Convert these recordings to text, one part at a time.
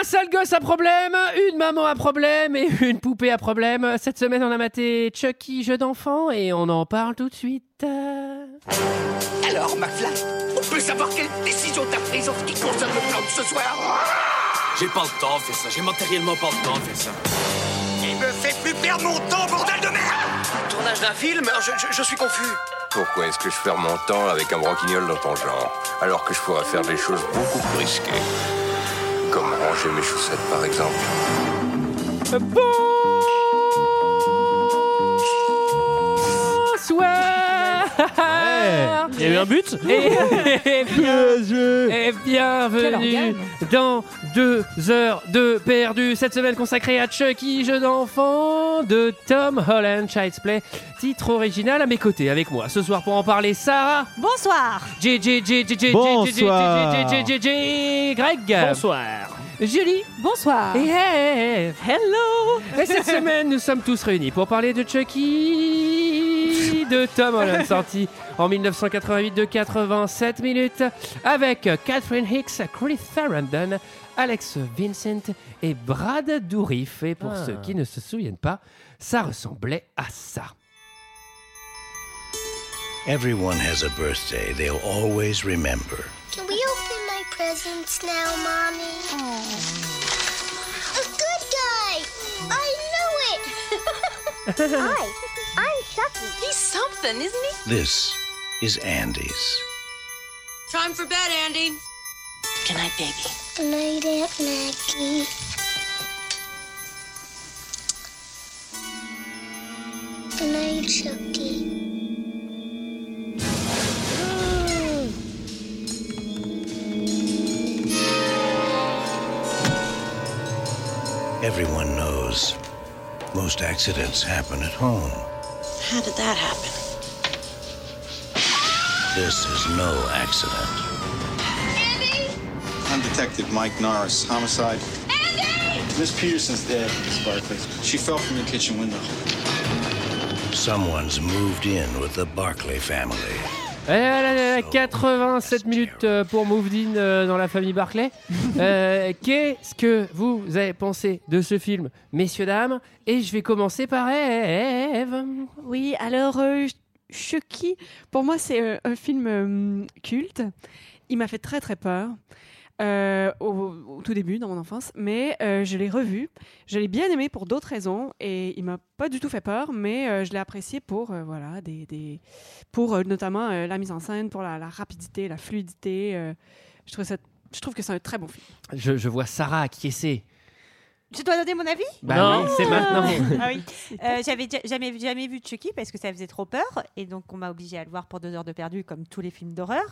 Un sale gosse à problème, une maman à problème et une poupée à problème. Cette semaine, on a maté Chucky, jeu d'enfant, et on en parle tout de suite. Alors, McFly, on peut savoir quelle décision t'as prise en ce qui concerne le plan de ce soir? J'ai pas le temps de faire ça, j'ai matériellement pas le temps de faire ça. Il me fait plus perdre mon temps, bordel de merde Tournage d'un film je, je- je suis confus. Pourquoi est-ce que je perds mon temps avec un branquignol dans ton genre, alors que je pourrais faire des choses beaucoup plus risquées? Comme ranger mes chaussettes, par exemple. Il y a eu un but et, et bien- Bien et bienvenue dans deux heures de perdu. Cette semaine consacrée à Chucky, jeu d'enfant de Tom Holland, Child's Play, titre original à mes côtés avec moi. Ce soir pour en parler, Sarah, Bonsoir Greg, Bonsoir. Julie Bonsoir et Eve. Hello Et cette semaine, nous sommes tous réunis pour parler de Chucky de Tom Holland, sorti en 1988 de 87 minutes, avec Catherine Hicks, Chris Sarandon, Alex Vincent et Brad Dourif. Et pour Ah. ceux qui ne se souviennent pas, ça ressemblait à ça. Everyone has a birthday they'll always remember. Can we open my presents now, Mommy? A good guy! I knew it! Hi, I'm Chucky. He's something, isn't he? This is Andy's. Time for bed, Andy. Good night, baby. Good night, Aunt Maggie. Good night, Chucky. Everyone knows most accidents happen at home. How did that happen? This is no accident. I'm Detective Mike Norris, homicide. Andy! Miss Peterson's dead, Miss Barkley. She fell from the kitchen window. Someone's moved in with the Barclay family. Eh là là là, 87 minutes euh, pour Moved In euh, dans la famille Barclay. Euh, Qu'est-ce que vous avez pensé de ce film, messieurs, dames? Et je vais commencer par Eve. Oui, alors euh, Chucky, pour moi c'est un film euh, culte. Il m'a fait très très peur. Euh, au, tout début dans mon enfance, mais euh, je l'ai revu. Je l'ai bien aimé pour d'autres raisons et il m'a pas du tout fait peur, mais euh, je l'ai apprécié pour voilà des, des- pour notamment la mise en scène, pour la, rapidité, la fluidité. je trouve ça, je trouve que c'est un très bon film. Je, je vois Sarah acquiescer. Je dois donner mon avis Bah Non. oui, c'est maintenant. Ah oui. Euh, J'avais ja- jamais, jamais vu Chucky parce que ça faisait trop peur et donc on m'a obligé à le voir pour deux heures de perdu comme tous les films d'horreur.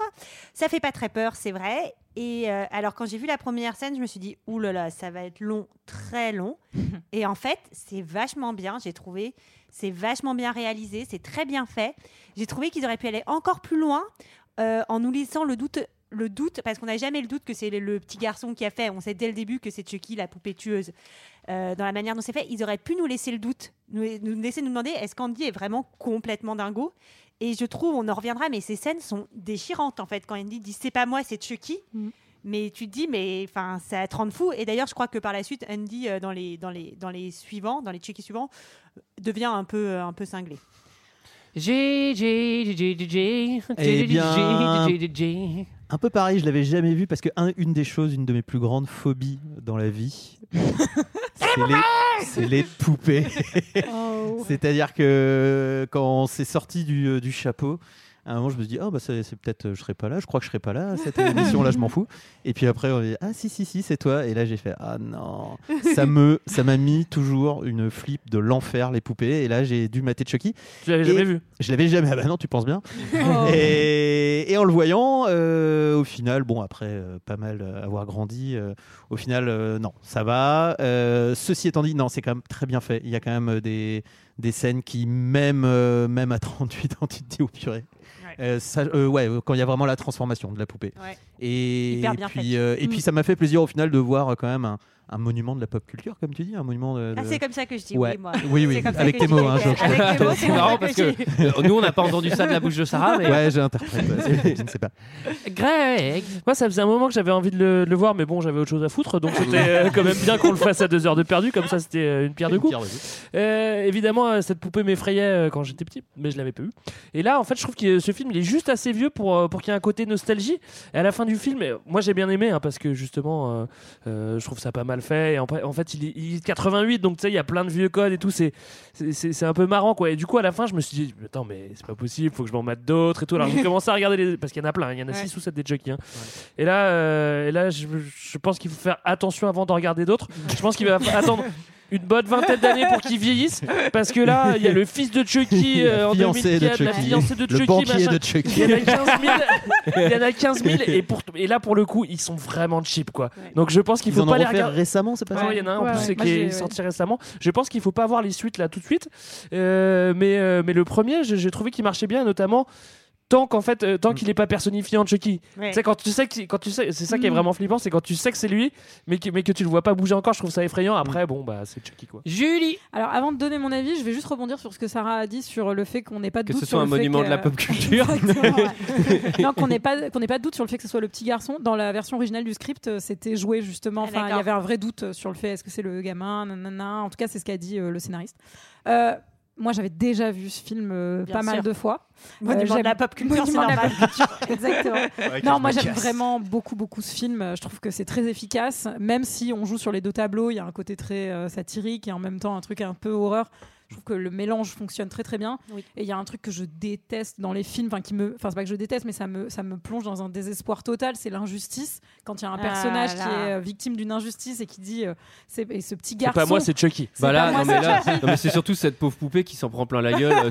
Ça fait pas très peur, c'est vrai. Et euh, alors quand j'ai vu la première scène, je me suis dit là, ça va être long, très long. et en fait, c'est vachement bien. J'ai trouvé, c'est vachement bien réalisé, c'est très bien fait. J'ai trouvé qu'ils auraient pu aller encore plus loin euh, en nous laissant le doute. Le doute, parce qu'on n'a jamais le doute que c'est le, le petit garçon qui a fait. On sait dès le début que c'est Chucky, la poupée tueuse. Euh, dans la manière dont c'est fait, ils auraient pu nous laisser le doute, nous, nous laisser nous demander est-ce qu'Andy est vraiment complètement dingo Et je trouve, on en reviendra, mais ces scènes sont déchirantes en fait. Quand Andy dit c'est pas moi, c'est Chucky. Mhm. Mais tu te dis, mais enfin, ça te rend fou. Et d'ailleurs, je crois que par la suite, Andy, euh, dans les, dans les, dans les suivants, dans les Chucky suivants, euh, devient un peu, euh, un peu cinglé. J, J, J, J, J, J, Eh J, bien- J, J, J. Un peu pareil, je l'avais jamais vu parce que un- une des choses, une de mes plus grandes phobies dans la vie, c'est les, poupées. Oh. C'est-à-dire que quand c'est sorti du, du chapeau, à un moment, je me suis dit, oh, bah, c'est peut-être, je serai pas là, je crois que je serai pas là, à cette émission-là, je m'en fous. Et puis après, on dit, ah, si, si, si, c'est toi. Et là, j'ai fait, ah non, ça me, ça m'a mis toujours une flip de l'enfer, les poupées. Et là, j'ai dû mater Chucky. Tu l'avais jamais vu Je Oh. l'avais jamais, ah bah non, tu penses bien. Et, et en le voyant, euh, au final, bon, après euh, pas mal euh, avoir grandi, euh, au final, euh, non, ça va. Euh, ceci étant dit, non, c'est quand même très bien fait. Il y a quand même des, des scènes qui, même, euh, même à 38 ans, tu te dis, oh purée. Euh, ça, euh, ouais, euh, quand il y a vraiment la transformation de la poupée. Ouais. Et, Hyper bien puis, euh, et Mm. puis ça m'a fait plaisir au final de voir quand même un, un monument de la pop culture, comme tu dis, un monument de. Ah, c'est comme ça que je dis, Ouais. oui, moi. Oui, oui, ça avec tes mots, hein, Georges. C'est marrant parce que euh, nous on n'a pas entendu ça de la bouche de Sarah, mais Ouais, j'interprète. ouais, je ne sais pas. Greg. Moi, ça faisait un moment que j'avais envie de le, de le voir, mais bon, j'avais autre chose à foutre, donc c'était euh, quand même bien qu'on le fasse à deux heures de perdu, comme ça c'était euh, une pierre de coups. Euh, évidemment, cette poupée m'effrayait quand j'étais petit, mais je l'avais pas eu. Et là, en fait, je trouve que ce film, il est juste assez vieux pour, pour qu'il y ait un côté nostalgie. Et à la fin du film, moi j'ai bien aimé, hein, parce que justement, euh, euh, je trouve ça pas mal fait. Et en, en fait, il est, il est de 88, donc tu sais, il y a plein de vieux codes et tout, c'est c'est- un peu marrant, quoi. Et du coup, à la fin, je me suis dit, attends, mais c'est pas possible, faut que je m'en mette d'autres et tout. Alors j'ai commencé à regarder les. Parce qu'il y en a plein, il y en a Ouais. 6 ou 7 des jockeys. hein. Et là, euh, et là je, je pense qu'il faut faire attention avant de regarder d'autres. Je pense qu'il va attendre une bonne vingtaine d'années pour qu'il vieillisse. Parce que là, il y a le fils de Chucky euh, La en fiancée de 2004, la Chucky. fiancée de Le Chucky. banquier machin. de Chucky. Il y en a 15 000. il y en a 15 000 et, pour, et là, pour le coup, ils sont vraiment cheap. Quoi. Donc je pense qu'il Ils faut en pas ont les regarder. récemment, c'est pas ça Il y en a un en Ouais, plus ouais. qui est ouais. sorti récemment. Je pense qu'il faut pas voir les suites là tout de suite. Euh, mais, euh, mais le premier, j'ai j'ai trouvé qu'il marchait bien, notamment tant qu'en fait, euh, tant qu'il n'est pas personnifié en Chucky. Ouais. Sais, quand tu sais que, quand tu sais, c'est ça qui est Mm. vraiment flippant, c'est quand tu sais que c'est lui, mais que, mais que tu le vois pas bouger encore. Je trouve ça effrayant. Après, bon, bah, c'est Chucky quoi. Julie. Alors, avant de donner mon avis, je vais juste rebondir sur ce que Sarah a dit sur le fait qu'on n'ait pas de Que doute ce sur soit un le fait monument que- de la pop culture. Non, qu'on n'ait pas qu'on n'ait pas de doute sur le fait que ce soit le petit garçon. Dans la version originale du script, euh, c'était joué justement. Ah, Enfin, il y avait un vrai doute sur le fait est-ce que c'est le gamin, nanana. En tout cas, c'est ce qu'a dit euh, le scénariste. Euh, moi, j'avais déjà vu ce film euh, pas mal de fois. Monument de j'aime- la pop culture, c'est normal. Exactement. Ouais, non, moi me j'aime vraiment beaucoup beaucoup ce film. Euh, Je trouve que c'est très efficace, même si on joue sur les deux tableaux. Il y a un côté très euh, satirique et en même temps un truc un peu horreur. Je trouve que le mélange fonctionne très très bien. Oui. Et il y a un truc que je déteste dans les films, enfin qui me, enfin c'est pas que je déteste, mais ça me ça me plonge dans un désespoir total. C'est l'injustice quand il y a un Ah personnage qui est euh, victime d'une injustice et qui dit, euh, c'est et ce petit C'est garçon. pas moi, c'est Chucky. C'est Bah là, pas moi, non, mais c'est là, Chucky. non, mais c'est surtout cette pauvre poupée qui s'en prend plein la gueule. euh,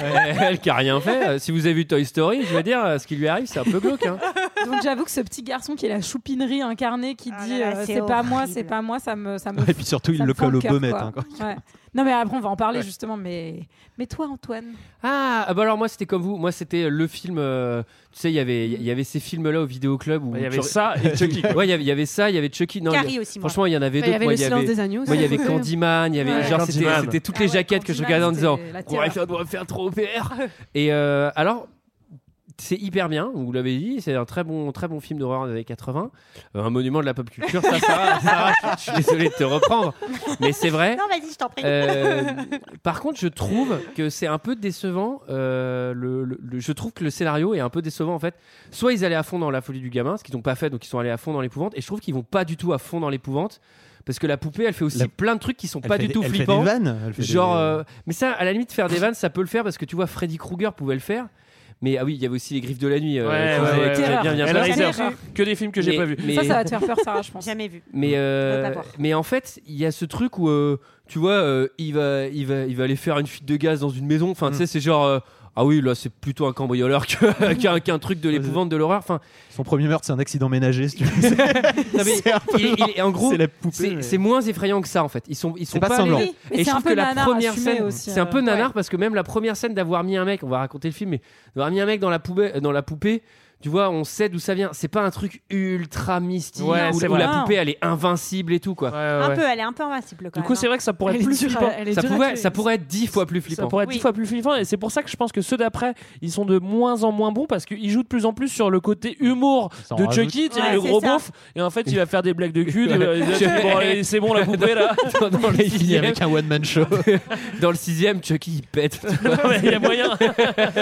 elle, elle qui a rien fait. Euh, Si vous avez vu Toy Story, je veux dire, euh, ce qui lui arrive, c'est un peu glauque. hein. Donc j'avoue que ce petit garçon qui est la choupinerie incarnée, qui Ah dit euh, c'est pas moi, c'est pas moi, ça me ça me Et puis surtout, il le colle au quoi. hein, Ouais. Non mais après on va en parler justement, mais mais toi Antoine, Ah, ah, bah alors moi c'était comme vous. Moi c'était le film. euh, tu sais, il y avait, il y avait ces films-là au vidéoclub où Il y avait tu- ça et Chucky. quoi. Ouais, il y avait- il y avait ça, il y avait Chucky. Non, il y a- Carrie aussi, moi. franchement, il y en avait Bah, il y d'autres. avait Moi, le silence des agneaux. Moi, il y avait Candyman, il y avait Ouais. genre c'était toutes Ah les ouais, jaquettes que je regardais en disant doit me faire trop peur. Et euh, alors c'est hyper bien, vous l'avez dit, c'est un très bon très bon film d'horreur des années 80, Euh, un monument de la pop culture. Ça, Sarah, Sarah, je suis désolé de te reprendre, mais c'est vrai. Non, vas-y, je t'en prie. Euh, par contre, je trouve que c'est un peu décevant. euh, le, le- le- je trouve que le scénario est un peu décevant en fait. Soit ils allaient à fond dans la folie du gamin, ce qu'ils n'ont pas fait, donc ils sont allés à fond dans l'épouvante. Et je trouve qu'ils vont pas du tout à fond dans l'épouvante. Parce que la poupée, elle fait aussi La- plein de trucs qui sont Elle pas fait du des- tout elle fait flippants. des vannes, elle fait Genre, des- euh, mais ça, à la limite, faire des vannes, ça peut le faire parce que tu vois, Freddy Krueger pouvait le faire. Mais ah oui, il y avait aussi les griffes de la nuit. euh, Ouais, que vous ouais, avez- ouais, que vous avez ouais. bien, bien Elle Jamais que des films que j'ai Mais- pas vus. mais- ça ça va te faire peur Sarah, je pense. Jamais vu. Mais, euh, mais en fait, il y a ce truc où, euh, tu vois, euh, il, va, il, va, il va aller faire une fuite de gaz dans une maison. Enfin, Mm. tu sais, c'est genre. euh, ah oui, là, c'est plutôt un cambrioleur que- qu'un qu'un truc de l'épouvante, de l'horreur. Enfin, Son premier meurtre, c'est un accident ménager, si tu veux. non, mais C'est un peu il- il- genre- en gros, c'est la poupée, c'est mais- c'est moins effrayant que ça, en fait. Ils sont, ils sont C'est pas pas, Mais Et je c'est un trouve peu que la nanar première assumé scène, aussi, c'est un euh, peu nanar ouais. parce que même la première scène d'avoir mis un mec, on va raconter le film, mais d'avoir mis un mec dans la poupée, dans la poupée, tu vois, on sait d'où ça vient. C'est pas un truc ultra mystique Ouais, où, la poupée elle est invincible et tout quoi. Ouais, Un ouais. peu, elle est un peu invincible quand Du coup, c'est vrai que ça pourrait Elle être plus à- flippant. Ça pourrait, ça pourrait être dix fois plus flippant. Ça pourrait être dix Oui. fois plus flippant et c'est pour ça que je pense que ceux d'après ils sont de moins en moins bons parce qu'ils jouent de plus en plus sur le côté humour de. Chucky, tu le gros beauf et en fait il va faire des blagues de cul. c'est bon la poupée là. dans, le sixième, avec un one-man show. dans le sixième, Chucky il pète. Il y a moyen.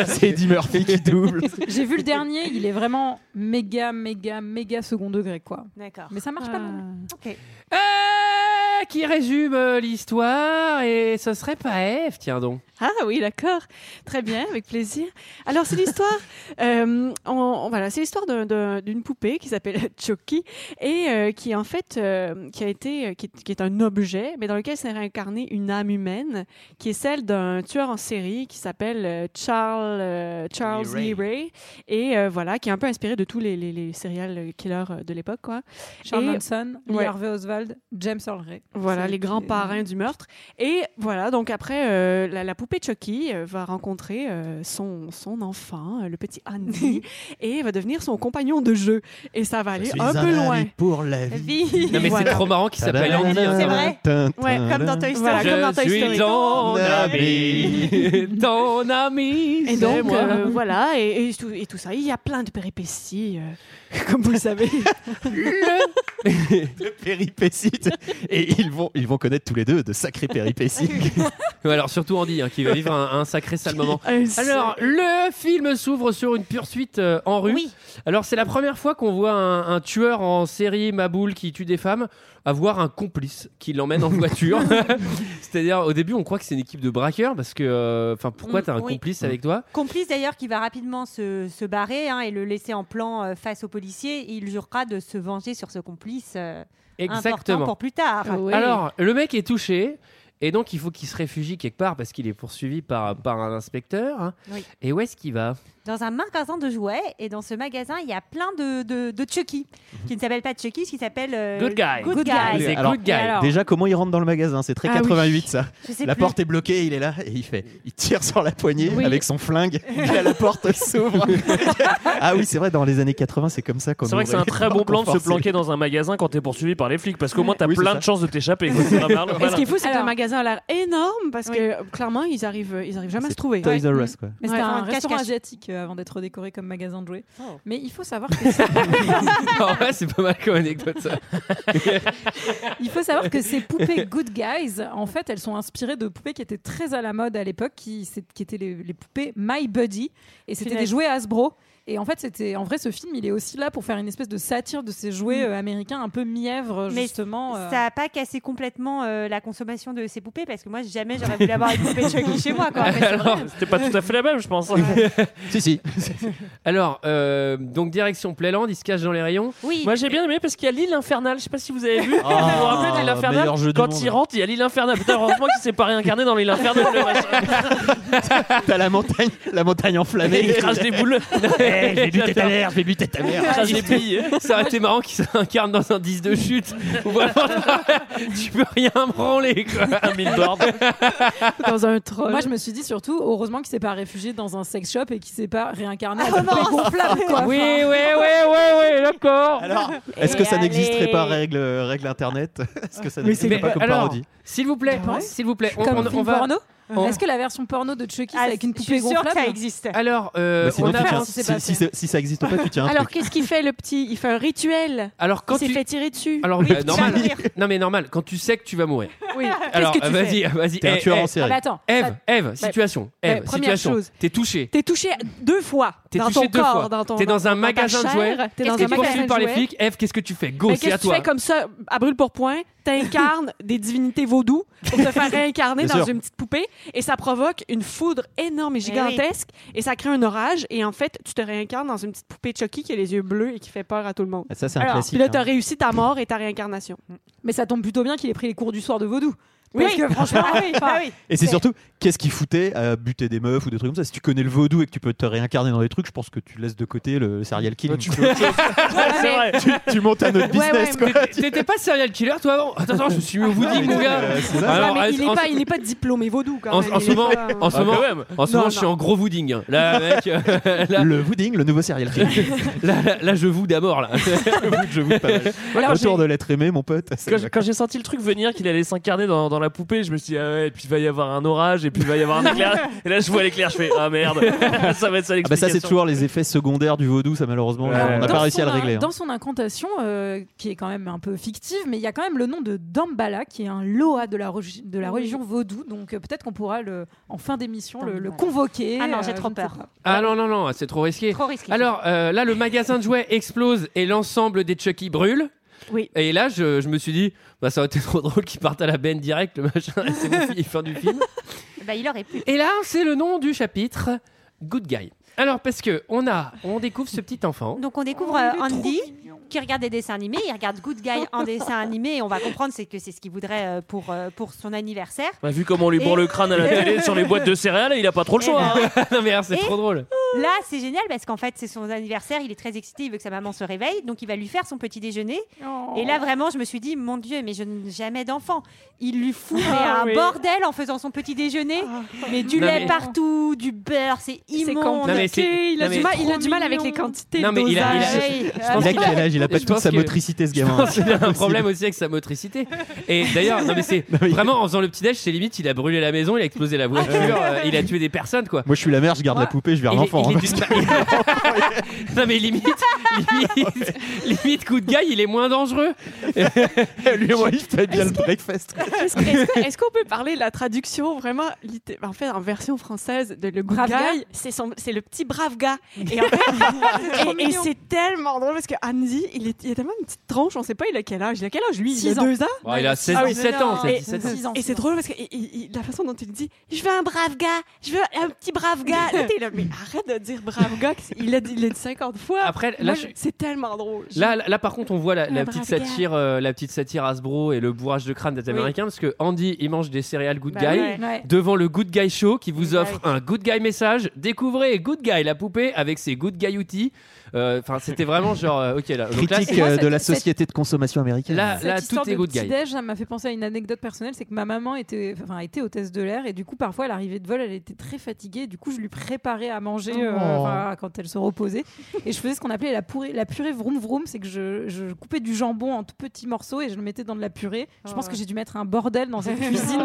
c'est Eddie Murphy qui double. J'ai vu le dernier, il est vraiment méga méga méga second degré quoi. D'accord. Mais ça marche pas mal. Ok. Euh, qui résume euh, l'histoire et ce serait pas Eve, tiens donc. Ah oui, d'accord. Très bien, avec plaisir. Alors, c'est l'histoire. euh, on- on- voilà, c'est l'histoire d'un- d'un- d'une poupée qui s'appelle Chucky et euh, qui en fait, euh, qui a été, euh, qui est, qui est un objet, mais dans lequel s'est réincarnée une âme humaine, qui est celle d'un tueur en série qui s'appelle euh, Charles euh, Charles Lee Lee Ray et euh, voilà, qui est un peu inspiré de tous les, les, les serial killers euh, de l'époque, quoi. Charles Et- Manson, Lee Ouais. Harvey Oswald, James Earl Ray. Voilà, les grands parrains du meurtre. Et voilà, donc après, euh, la, la poupée Chucky euh, va rencontrer euh, son, son enfant, euh, le petit Andy, et va devenir son compagnon de jeu. Et ça va aller suis un peu loin. pour la vie. Non, mais Voilà. c'est trop marrant qu'il s'appelle Andy. hein. C'est vrai. Ouais, Comme dans Toy Story. Voilà, comme dans Je Toy suis Story. ton ami, ton ami. Et donc, moi. euh, voilà, et, et tout, et tout ça, il y a plein de péripéties, comme vous le savez. Le péripéties. Et ils vont, ils vont connaître tous les deux de sacrées péripéties. Ouais, alors surtout Andy, hein, qui va vivre un, un sacré sale moment. Alors, le film s'ouvre sur une poursuite euh, en rue. Oui. Alors, c'est la première fois qu'on voit un, un tueur en série Maboul qui tue des femmes avoir un complice qui l'emmène en voiture. C'est-à-dire, au début, on croit que c'est une équipe de braqueurs parce que, euh, enfin, pourquoi Mm, t'as un oui. complice avec toi? Complice d'ailleurs qui va rapidement se, se barrer hein, et le laisser en plan euh, face aux policiers. Il jurera de se venger sur ce complice euh, Exactement. pour plus tard. Oui. Alors, le mec est touché. Et donc, il faut qu'il se réfugie quelque part parce qu'il est poursuivi par, par un inspecteur. Oui. Et où est-ce qu'il va? Dans un magasin de jouets et dans ce magasin il y a plein de, de, de Chucky qui ne s'appelle pas Chucky, qui s'appelle euh, Good Guy. Good, Good Guy. Guy. C'est Alors, Good Guy. alors- Déjà, comment il rentre dans le magasin? C'est très Ah oui. 88 ça. Je sais La plus. porte est bloquée, il est là et il fait, il tire sur la poignée Oui. avec son flingue. Et là, la porte s'ouvre. ah oui, c'est vrai, dans les années 80, c'est comme ça. C'est vrai que c'est un très bon plan de se planquer dans un magasin quand t'es poursuivi par les flics parce qu'au moins t'as Oui, c'est plein ça. de chances de t'échapper. C'est ce qui est fou, c'est que le magasin a l'air énorme parce que clairement, ils arrivent, ils arrivent jamais à se trouver. Toys R Us quoi. Ouais. un restaurant asiatique euh, avant d'être décoré comme magasin de jouets. Oh. Mais il faut savoir que c'est- En vrai, c'est pas mal comme anecdote ça. il faut savoir que ces poupées Good Guys, en fait, elles sont inspirées de poupées qui étaient très à la mode à l'époque, qui, étaient les, les poupées My Buddy, et c'était des jouets Hasbro. Et en fait, c'était en vrai, ce film, il est aussi là pour faire une espèce de satire de ces jouets euh, américains un peu mièvres, Mais justement. euh. Ça n'a pas cassé complètement euh, la consommation de ces poupées parce que moi jamais j'aurais voulu avoir une poupée Chucky chez moi. Quoi. Mais c'est vrai. Alors, C'était pas tout à fait la même, je pense. Si, si. alors euh, donc direction Playland, il se cache dans les rayons. Oui. Moi j'ai bien aimé parce qu'il y a l'île infernale. Je sais pas si vous avez vu. Ah, vous vous rappelez de l'île infernale meilleur jeu du Quand monde. il rentre, il y a l'île infernale. Putain, heureusement qu'il s'est pas réincarné dans l'île infernale. le machin. T'as la montagne, la montagne enflammée. il crache des boules. Vais buter ta mère, je vais buter ta mère. Ça aurait été marrant qu'il s'incarne dans un 10 de chute. où vraiment, tu peux rien branler quoi. Un billboard. dans un troll. Moi, je me suis dit surtout, heureusement qu'il s'est pas réfugié dans un sex shop et qu'il s'est pas réincarné Ah en poupée gonflable, quoi. Oui, oui, oui, oui, oui, d'accord. Alors, est-ce que ça n'existerait pas règle, règle internet? Est-ce que ça n'existerait c'est- pas comme parodie? S'il vous plaît, Ah s'il vous plaît, on, Comme on- film on va. porno? On- Est-ce que la version porno de Chucky, c'est Ah, avec une je poupée suis sûre que gonflable ça existe. Alors, euh, Bah, Sinon, on a- tiens- si si, ça existe pas, tu tiens un Alors, qu'est-ce qu'il fait le petit Il fait un rituel? alors quand il s'est tu fait tirer dessus. alors Oui, bah, vas normal. Non mais normal. Quand tu sais que tu vas mourir. oui. Alors tu vas-y, fais? vas-y. T'es un Eh, tueur eh, en série. Ah bah attends. Eve, Eve, situation. Eve, première situation. chose. T'es touché. T'es touché deux fois T'es dans touché ton deux corps, fois. dans ton. T'es dans un magasin de jouets. T'es dans un magasin par les flics? Eve, qu'est-ce que tu fais? Go, c'est à Qu'est-ce que tu toi. fais comme ça, à brûle pour point? T'incarnes des divinités vaudou pour te faire réincarner dans sûr. une petite poupée et ça provoque une foudre énorme et gigantesque et ça crée un orage et en fait tu te réincarnes dans une petite poupée Chucky qui a les yeux bleus et qui fait peur à tout le monde. Ça, c'est un Alors, classique. Puis là, t'as hein. réussi ta mort et ta réincarnation. Mais ça tombe plutôt bien qu'il ait pris les cours du soir de vaudou. Oui. Parce que franchement, Ah oui, ah oui. Et c'est surtout, qu'est-ce qui foutait à buter des meufs ou des trucs comme ça? Si tu connais le vaudou et que tu peux te réincarner dans des trucs, je pense que tu laisses de côté le serial tu fais autre chose. C'est vrai. tu, tu montes un autre Ouais, business, ouais. T'étais- pas serial killer toi avant? Attends, attends, je me suis mis au vooding mon gars. Euh. Alors, Ouais, mais il en- n'est pas, il n'est pas diplômé vaudou quand En, même. en Il ce est moment, pas- en ce Ah, moment, même. en ce Non, moment, je suis en gros vooding. Là, mec, euh, là, Le vooding, le nouveau serial killing. là, là, là, je vous d'abord là. je vous pas mal. Autour de l'être aimé, mon pote. Quand, j'ai senti le truc venir, qu'il allait s'incarner dans, dans la poupée, je me suis dit, ah ouais, et puis il va y avoir un orage, et puis il va y avoir un éclair. et là, je vois l'éclair, je fais, ah merde, ça va être ça Ah bah ça c'est toujours les effets secondaires du vaudou, ça malheureusement Ouais. on n'a pas réussi à le régler. hein. Dans son incantation, euh, qui est quand même un peu fictive, mais il y a quand même le nom de Dambala, qui est un Loa de la, de la religion vaudou. Donc euh, peut-être qu'on pourra, le, en fin d'émission, le, le convoquer. Ah non, j'ai euh, trop ne sais peur. Ah non non non, c'est trop risqué. Trop risqué. Alors euh, là, le magasin de jouets explose et l'ensemble des Chucky brûle. Oui. Et là, je, je me suis dit, bah, ça aurait été trop drôle qu'ils partent à la benne direct, le machin. C'est bon, fi- fin du film. Bah, il aurait pu. Et là, c'est le nom du chapitre, Good Guy. Alors parce que on a, on découvre ce petit enfant. Donc on découvre Oh, euh, Andy. Qui regarde des dessins animés, il regarde Good Guy en dessin animé et on va comprendre c'est que c'est ce qu'il voudrait euh, pour, euh, pour son anniversaire. Bah, vu comment on lui bourre Et- le crâne à la télé sur les boîtes de céréales, il a pas trop le choix. hein. non mais c'est trop drôle. Là, c'est génial parce qu'en fait, c'est son anniversaire, il est très excité, il veut que sa maman se réveille, donc il va lui faire son petit déjeuner. Oh. Et là, vraiment, je me suis dit, mon Dieu, mais je n'ai jamais d'enfant. Il lui fout Ah un oui. bordel en faisant son petit déjeuner, mais du Non, lait mais- partout, du beurre, c'est immonde. Non, mais. Il a, non, du mal, il a trop du mal avec les quantités. Non, mais il a- il a- dosage. Oui, Je pense Il a qu'il quel âge Il a pas toute sa que- motricité, ce gamin. qu'il a un problème aussi avec sa motricité. Et d'ailleurs, non mais c'est vraiment en faisant le petit déj, c'est limite, il a brûlé la maison, il a explosé la voiture, euh, il a tué des personnes quoi. Moi, je suis la mère, je garde Moi, la poupée, je vais Il est- l'enfant. il hein, d'une- non mais limite, limite, limite coup de gars, il est moins dangereux. Lui moi, il fait bien le breakfast. Est-ce que- que- qu'on peut parler de la traduction vraiment En fait, en version française de Le Good Brave Guy, gars c'est son- c'est le petit brave gars. Et, en fait- et- et c'est tellement drôle parce que Andy, il, est, il a tellement une petite tronche, on sait pas il a quel âge. Il a quel âge lui? Il Six a ans. deux ans Bon, il a 16, Ah oui. 17 ans, Et- 16, 17 ans. Et c'est drôle parce que il- il- la façon dont il dit Je veux un brave gars, je veux un petit brave gars. Là, t'es là, mais arrête de dire brave gars, que c'est- il l'a dit, il l'a dit 50 fois. Après, là, Moi, je- c'est tellement drôle. Là, là, là, par contre, on voit la, petite gars. satire, euh, la petite satire Hasbro et le bourrage de crâne des Oui. Américains, parce que Andy, il mange des céréales Good Bah Guy ouais. Devant le Good Guy Show qui vous offre un Good Guy message. Découvrez Good Guy, la poupée, avec ses Good Guy outils. Euh, Enfin, c'était vraiment genre, euh, ok là. Là, Critique euh, de la cette- société de consommation américaine. là, Cette là, histoire tout est de Good Guy. petit-déj, ça m'a fait penser à une anecdote personnelle, c'est que ma maman était, enfin, était hôtesse de l'air et du coup parfois à l'arrivée de vol elle était très fatiguée. Du coup je lui préparais à manger euh, Oh. quand elle se reposait et je faisais ce qu'on appelait la purée, la purée vroom vroom, c'est que je, je coupais du jambon en tout petits morceaux et je le mettais dans de la purée. Je pense Oh. que j'ai dû mettre un bordel dans cette cuisine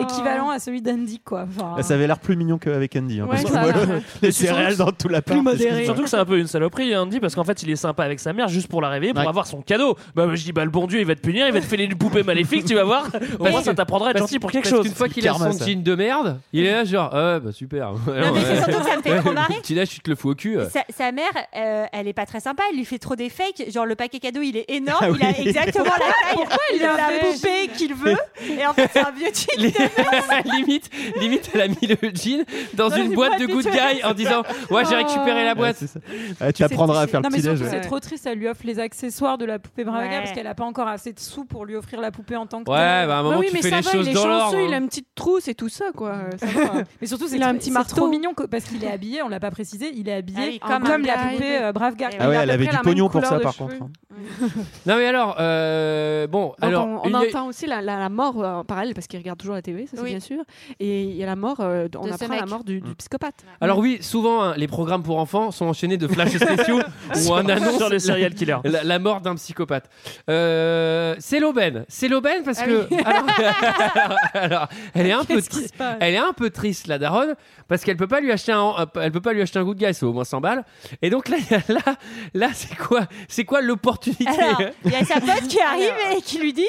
équivalent à celui d'Andy quoi. Enfin, ça avait l'air plus mignon qu'avec Andy. hein, Ouais, parce que les céréales dans tout la Plus modéré. Surtout que c'est un peu une saloperie, Andy, parce qu'en fait, il est sympa avec sa mère juste pour la réveiller, pour Ouais. avoir son cadeau. Bah, je dis, bah, le bon Dieu, il va te punir, il va te filer une poupée maléfique, tu vas voir. Au moins, ça t'apprendra à être gentil pour quelque parce chose. qu'une fois qu'il a karma, son ça. jean de merde, il est là genre, ah ouais, bah super. Non, mais c'est surtout que ça me fait trop marrer. Tu là, tu te le fous au cul. Sa, sa mère, euh, elle est pas très sympa, elle lui fait trop des fakes. Genre le paquet cadeau, il est énorme, Ah il a exactement la taille Pourquoi il de l'a poupée qu'il veut. Et en fait, c'est un vieux jean. Limite, limite, elle a mis le jean dans Dans une une boîte de Good. Guy en disant Ouais, j'ai récupéré la Ouais, boîte. c'est ça. Ouais, tu apprendras à faire le non mais petit surtout déj. c'est trop triste, elle lui offre les accessoires de la poupée Bravaga Ouais. parce qu'elle a pas encore assez de sous pour lui offrir la poupée en tant que Ouais, telle. bah à un Bah moment, oui, tu mais fais ça les va, choses il est dans l'ordre. chanceux, il a une petite trousse et tout ça, quoi. Ça va. Mais surtout, c'est Il a un petit marteau. trop mignon parce qu'il est habillé, on l'a pas précisé, il est habillé Ah oui, comme, comme un la poupée euh, brave gars. Eh Ah ouais, elle avait du pognon pour ça, par contre. hein. Non, mais alors, euh, bon, alors. on, entend aussi la, mort euh, en parallèle parce qu'il regarde toujours la TV, ça c'est bien sûr. Et il y a la mort, euh, on apprend la mort du, du psychopathe. Alors, oui, souvent, hein, les programmes pour enfants sont enchaînés de flashs spéciaux où on annonce Sur les serial killers. La, la mort d'un psychopathe. Euh, c'est l'aubaine. C'est l'aubaine parce Ah que. alors, alors, elle est un peu triste. se passe Elle est un peu triste, la daronne, parce qu'elle peut pas lui acheter un, elle peut pas lui acheter un good guy, c'est au moins 100 balles. Et donc là, là, là, c'est quoi, c'est quoi l'opportunité il y a sa pote qui arrive et qui lui dit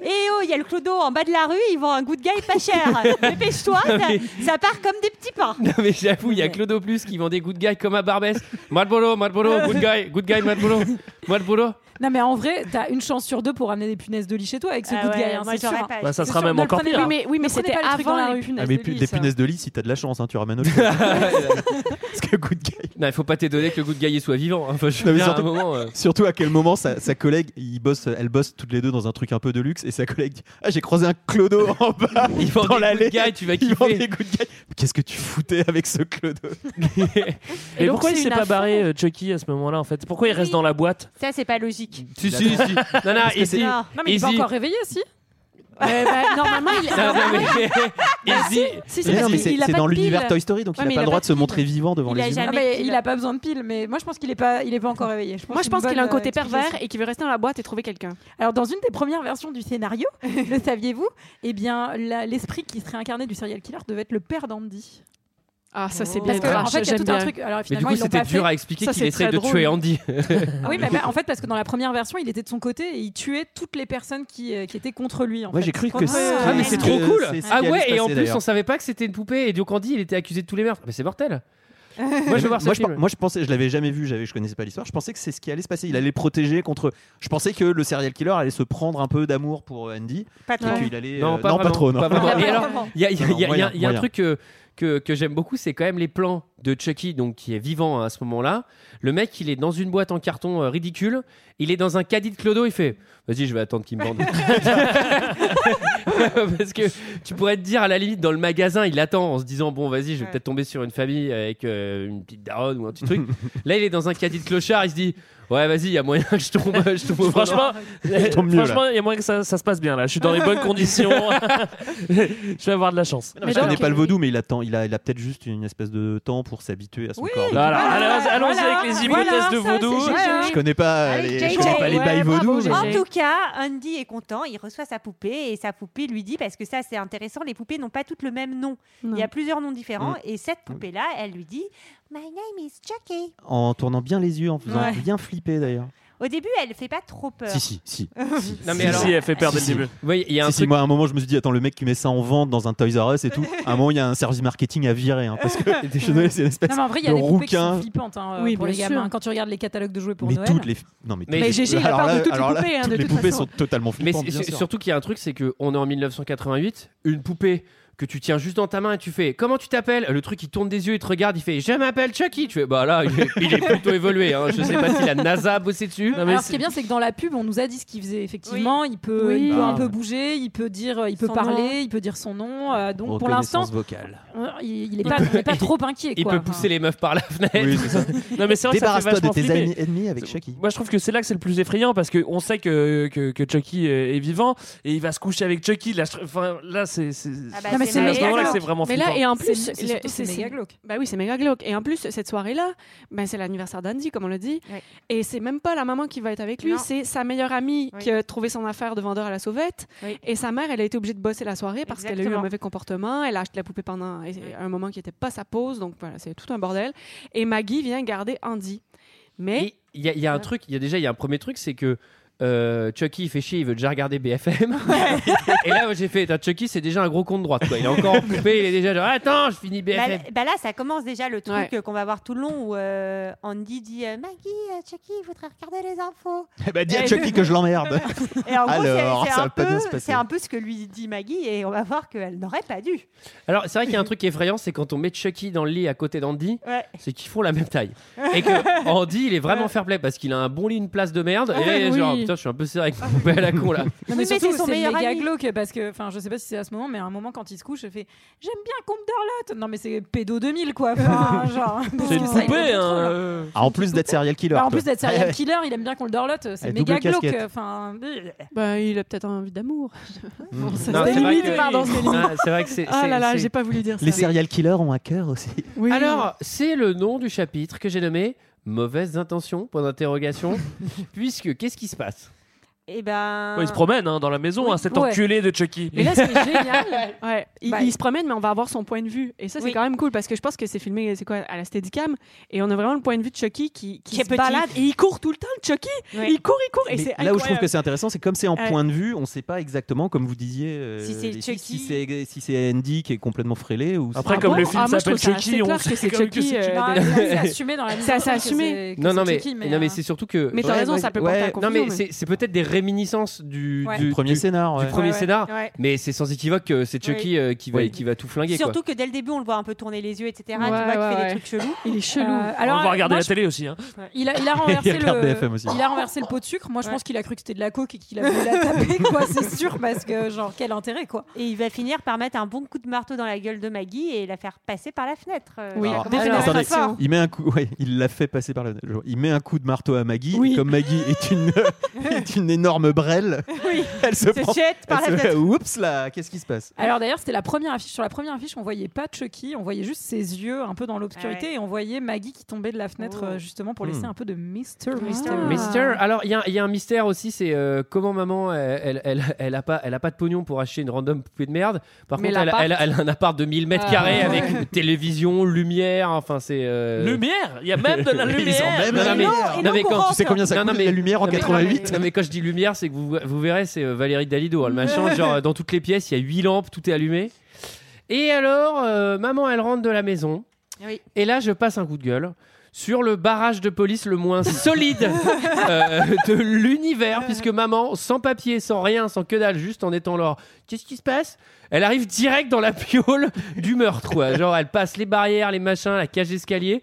Eh oh, il y a le clodo en bas de la rue, ils vendent un good guy pas cher. Dépêche-toi, ça, ça part comme des petits pains. Non mais j'avoue, il y a Clodo Plus qui vend des good guys comme à Barbès. Malbolo, Malbolo, good guy, good guy, Malbolo, Malbolo. Non mais en vrai, t'as une chance sur deux pour ramener des punaises de lit chez toi avec ce Ah de ouais, guy, hein, moi, sûr. hein. pas. Bah, ça sera sûr, même encore pire. Oui, mais, oui, mais c'était pas le truc avant la les rue. punaises Ah, mais de lit, des punaises de lit, si t'as de la chance, hein, tu ramènes autre chose. Parce que good guy. Non, il faut pas t'étonner que le good guy soit vivant. hein. Enfin, je Non, dire, à un surtout- moment. euh, Surtout à quel moment sa, sa collègue, il bosse, elle bosse toutes les deux dans un truc un peu de luxe et sa collègue dit Ah, j'ai croisé un clodo en bas Il vend dans des l'allée. good guys, tu vas Il vend kiffer. des good guys. Mais Qu'est-ce que tu foutais avec ce clodo Et donc, pourquoi il c'est s'est une pas affaire. barré, euh, Chucky, à ce moment-là, en fait? Pourquoi il reste dans la boîte? Ça, c'est pas logique. Si, si, si. Non, non. Non mais il est pas encore réveillé si Euh, bah, normalement, il Non, non, mais. Izzy. Si, Mais parce non, mais qu'il- c'est il a c'est pas dans de l'univers. Toy Story, donc Ouais, il mais a pas il le droit pas de se montrer vivant devant Il a les humains. jamais- Ah, mais pile. il a pas besoin de piles, mais moi je pense qu'il est pas, il est pas encore réveillé. Moi, je pense qu'il a un côté euh, pervers et qu'il veut rester dans la boîte et trouver quelqu'un. Alors dans une des premières versions du scénario, le saviez-vous? Eh bien, la- l'esprit qui serait incarné du serial killer devait être le père d'Andy. Ah, ça, c'est Oh. bien. Parce qu'en trash, fait, il y a tout un truc. Alors Mais du finalement, coup, c'était pas dur fait. à expliquer qu'il très de drôle. tuer Andy. Oui, mais bah, en fait, parce que dans la première version, il était de son côté et il tuait toutes les personnes qui, euh, qui étaient contre lui. En Ouais, j'ai cru que Ah, mais c'est trop que cool! Ah ouais, et en plus, on savait pas que c'était une poupée, et donc Andy, il était accusé de tous les meurtres. Mais c'est mortel! Moi, je veux voir ce moi, je, film. moi, je pensais, je l'avais jamais vu, j'avais, je connaissais pas l'histoire. Je pensais que c'est ce qui allait se passer. Il allait protéger contre. Je pensais que le serial killer allait se prendre un peu d'amour pour euh, Andy. Pas et trop. qu'il allait. Non, euh, pas, non, vraiment, pas trop. Non. vraiment. Et alors, il y a, il y a- y a- y un truc que, que, que j'aime beaucoup, c'est quand même les plans de Chucky, donc qui est vivant à ce moment-là. Le mec, il est dans une boîte en carton euh, ridicule. Il est dans un caddie de clodo. Il fait Vas-y, je vais attendre qu'il me bande. Parce que tu pourrais te dire, à la limite, dans le magasin, il attend en se disant Bon, vas-y, je vais Ouais. peut-être tomber sur une famille avec euh, une petite daronne ou un petit truc. Là, il est dans un caddie de clochard. Il se dit Ouais, vas-y, il y a moyen que je tombe. Je tombe Franchement, tombe mieux, là. franchement, il y a moyen que ça, ça se passe bien là. Je suis dans les bonnes conditions. je vais avoir de la chance. Mais je connais pas le vaudou, mais il attend. Il a, il a peut-être juste une espèce de temps pour s'habituer à son Oui. corps. Voilà, Voilà, allons- allons-y voilà, avec les voilà, hypothèses de vaudou. Je connais pas Allez, les, je connais pas les bails vaudou. En tout cas, Andy est content, il reçoit sa poupée et sa poupée lui dit, parce que ça c'est intéressant, les poupées n'ont pas toutes le même nom. Il y a plusieurs noms différents Mm. et cette poupée-là, elle lui dit My name is Chucky. En tournant bien les yeux, en faisant Ouais. bien flipper d'ailleurs. Au début, elle fait pas trop peur. Si, si, si. Non, mais Si, alors- si, elle fait peur dès le début. Il y a un Si, si, truc. moi à un moment je me suis dit attends le mec qui met ça en vente dans un Toys R Us et tout à un moment il y a un service marketing à virer hein, parce que je c'est une espèce Non, mais en vrai, il y a de des poupées qui rouquin sont flippantes hein, Oui, pour les bien gamins. sûr. Quand tu regardes les catalogues de jouets pour mais Noël. toutes les non mais, Mais toutes les- GG, il peur de toutes les poupées, hein, toutes de les toute poupées façon. sont totalement Mais flippantes bien sûr. surtout qu'il y a un truc, c'est qu'on est en 1988, une poupée que tu tiens juste dans ta main et tu fais comment tu t'appelles? Le truc il tourne des yeux, il te regarde, il fait je m'appelle Chucky. Tu fais bah là il est, il est plutôt évolué. Hein. Je sais pas si la NASA a bossé dessus. Non, mais Alors, ce qui est bien, c'est que dans la pub, on nous a dit ce qu'il faisait. Effectivement, il peut, Oui. il peut un Ah. peu bouger, il peut dire, il peut Son parler, nom. il peut dire son nom. euh, donc pour l'instant, euh, il, il est pas, il est pas trop inquiet. Il quoi. peut Enfin, pousser les meufs par la fenêtre. Oui. Non, mais c'est vrai que ça fait Débarrasse-toi de tes flipper. ennemis- ennemis avec Chucky. Moi, je trouve que c'est là que c'est le plus effrayant parce qu'on sait que, que, que Chucky est est vivant et il va se coucher avec Chucky. Là, je- enfin, là c'est. Bah, mais c'est c'est à ce méga moment-là que glauque. c'est vraiment Mais là, et en C'est- plus, c'est le- méga glauque. Bah oui, c'est méga glauque. Et en plus, cette soirée-là, ben, c'est l'anniversaire d'Andy, comme on l'a dit. Ouais. Et c'est même pas la maman qui va être avec lui, c'est sa meilleure amie Oui. qui a trouvé son affaire de vendeur à la sauvette. Oui. Et sa mère, elle a été obligée de bosser la soirée parce qu'elle a eu un mauvais comportement. Elle a acheté la poupée pendant un moment qui n'était pas sa pause. Donc voilà, c'est tout un bordel. Et Maggie vient garder Andy. Mais il y, a- il y a un truc, il y a déjà il y a un premier truc, c'est que euh, Chucky il fait chier, il veut déjà regarder BFM. et là moi, j'ai fait, Chucky c'est déjà un gros con de droite quoi. Il est encore en poupée, il est déjà genre attends, je finis Bah, BFM. bah là, ça commence déjà le truc Ouais. qu'on va voir tout le long où euh, Andy dit euh, Maggie, Chucky, il voudrait regarder les infos. Eh ben, dis à Chucky que je l'emmerde. Et en gros, c'est- Alors, c'est un, peu- passer. c'est un peu ce que lui dit Maggie et on va voir qu'elle n'aurait pas dû. Alors c'est vrai qu'il y a un truc effrayant, c'est quand on met Chucky dans le lit à côté d'Andy, Ouais. c'est qu'ils font la même taille. Et que Andy il est vraiment fair play parce qu'il a un bon lit, une place de merde. Et Oui. genre putain je suis un peu serré avec ma poupée à la con là. Non, mais surtout, c'est son c'est meilleur méga ami. glauque parce que, enfin, je sais pas si c'est à ce moment, mais à un moment quand il se couche, je fais J'aime bien Comte d'Orlotte. Non, mais c'est pédo 2000 quoi. Enfin, genre, parce C'est une poupée, hein. euh. Ah, en plus d'être serial killer. Bah, en plus d'être serial killer, il aime bien qu'on le dorlote. C'est méga glauque. Enfin, bah, il a peut-être envie d'amour. Mm. C'était c'est vrai limite, que- pardon. Ah, c'est vrai que c'est. Ah là là, j'ai pas voulu dire ça. Les serial killers ont un cœur aussi. Alors, c'est le nom du chapitre que j'ai nommé Mauvaises intentions? Point d'interrogation. Puisque, qu'est-ce qui se passe? Et ben. Ouais, il se promène hein, dans la maison, hein, cet Ouais. enculé de Chucky. Et là, ce qui est génial, ouais, il, Bah, il se promène, mais on va avoir son point de vue. Et ça, c'est Oui. quand même cool parce que je pense que c'est filmé, c'est quoi, à la Steadicam. Et on a vraiment le point de vue de Chucky qui, qui, Qui est se petit. balade et il court tout le temps, le Chucky. Ouais. Il court, il court. Et Mais c'est là où je trouve que c'est intéressant, c'est comme c'est en point de vue, on sait pas exactement, comme vous disiez, euh, Si c'est Chucky. si c'est si c'est Andy qui est complètement frêlé ou. Après, Ah comme bon le film Ah, s'appelle Chucky, on clair que sait c'est même Chucky, c'est euh, c'est assumé dans la mise C'est assumé. c'est- Non, non, c'est mais, mais euh, c'est surtout que. Mais t'as raison, ça peut à Non, mais c'est c'est peut-être des réminiscences du, Ouais. du, Du premier du- scénar. du ouais. premier Ouais, ouais. scénar. Ouais. Mais c'est sans équivoque que c'est Chucky euh, qui, va, qui va tout flinguer. Quoi. Surtout que dès le début, on le voit un peu tourner les yeux, etc. tu Ouais, vois qu'il fait ouais. des trucs chelous. Il est chelou. Euh, On alors, va regarder moi, la je- télé aussi. Hein. Il a, il a renversé le, aussi. il a renversé le pot de sucre. Moi, je Ouais. pense qu'il a cru que c'était de la coke et qu'il a voulu la taper, quoi. C'est sûr, parce que genre quel intérêt, quoi. Et il va finir par mettre un bon coup de marteau dans la gueule de Maggie et la faire passer par la fenêtre. Euh, Oui, il met un coup, il l'a fait passer par le. Il met un coup de marteau à Maggie. Comme Maggie est une, est une énorme brêle, Oui. elle se Se prend. jette par elle la se-. Oups là, qu'est-ce qui se passe? Alors d'ailleurs, c'était la première affiche. Sur la première affiche, on voyait pas Chucky, on voyait juste ses yeux un peu dans l'obscurité Ah ouais. et on voyait Maggie qui tombait de la fenêtre Oh. euh, justement pour laisser Hmm. un peu de Mister Ah. Alors il y, a- il y a un mystère aussi, c'est euh, comment maman elle, elle, elle, a pas, elle a pas de pognon pour acheter une random poupée de merde. Par Mais contre, elle, l'appart- elle, elle a un appart de 1000 mètres Ah, carrés avec une télévision, lumière, enfin c'est. euh, Lumière? Il y a même de la Ils ont lumière même Non, la non, mais- lumière. Non, mais quand-. Tu sais combien ça coûte non, mais- la lumière en non, mais- 88 Non mais quand je dis lumière, c'est que vous, vous verrez, c'est euh, Valérie Dalido. hein, le machin, genre euh, dans toutes les pièces, il y a huit lampes, tout est allumé. Et alors, euh, maman, elle rentre de la maison. Oui. Et là, je passe un coup de gueule sur le barrage de police le moins solide euh, de l'univers, puisque maman, sans papier, sans rien, sans que dalle, juste en étant là, qu'est-ce qui se passe? Elle arrive direct dans la piole du meurtre, quoi. Genre, elle passe les barrières, les machins, la cage d'escalier.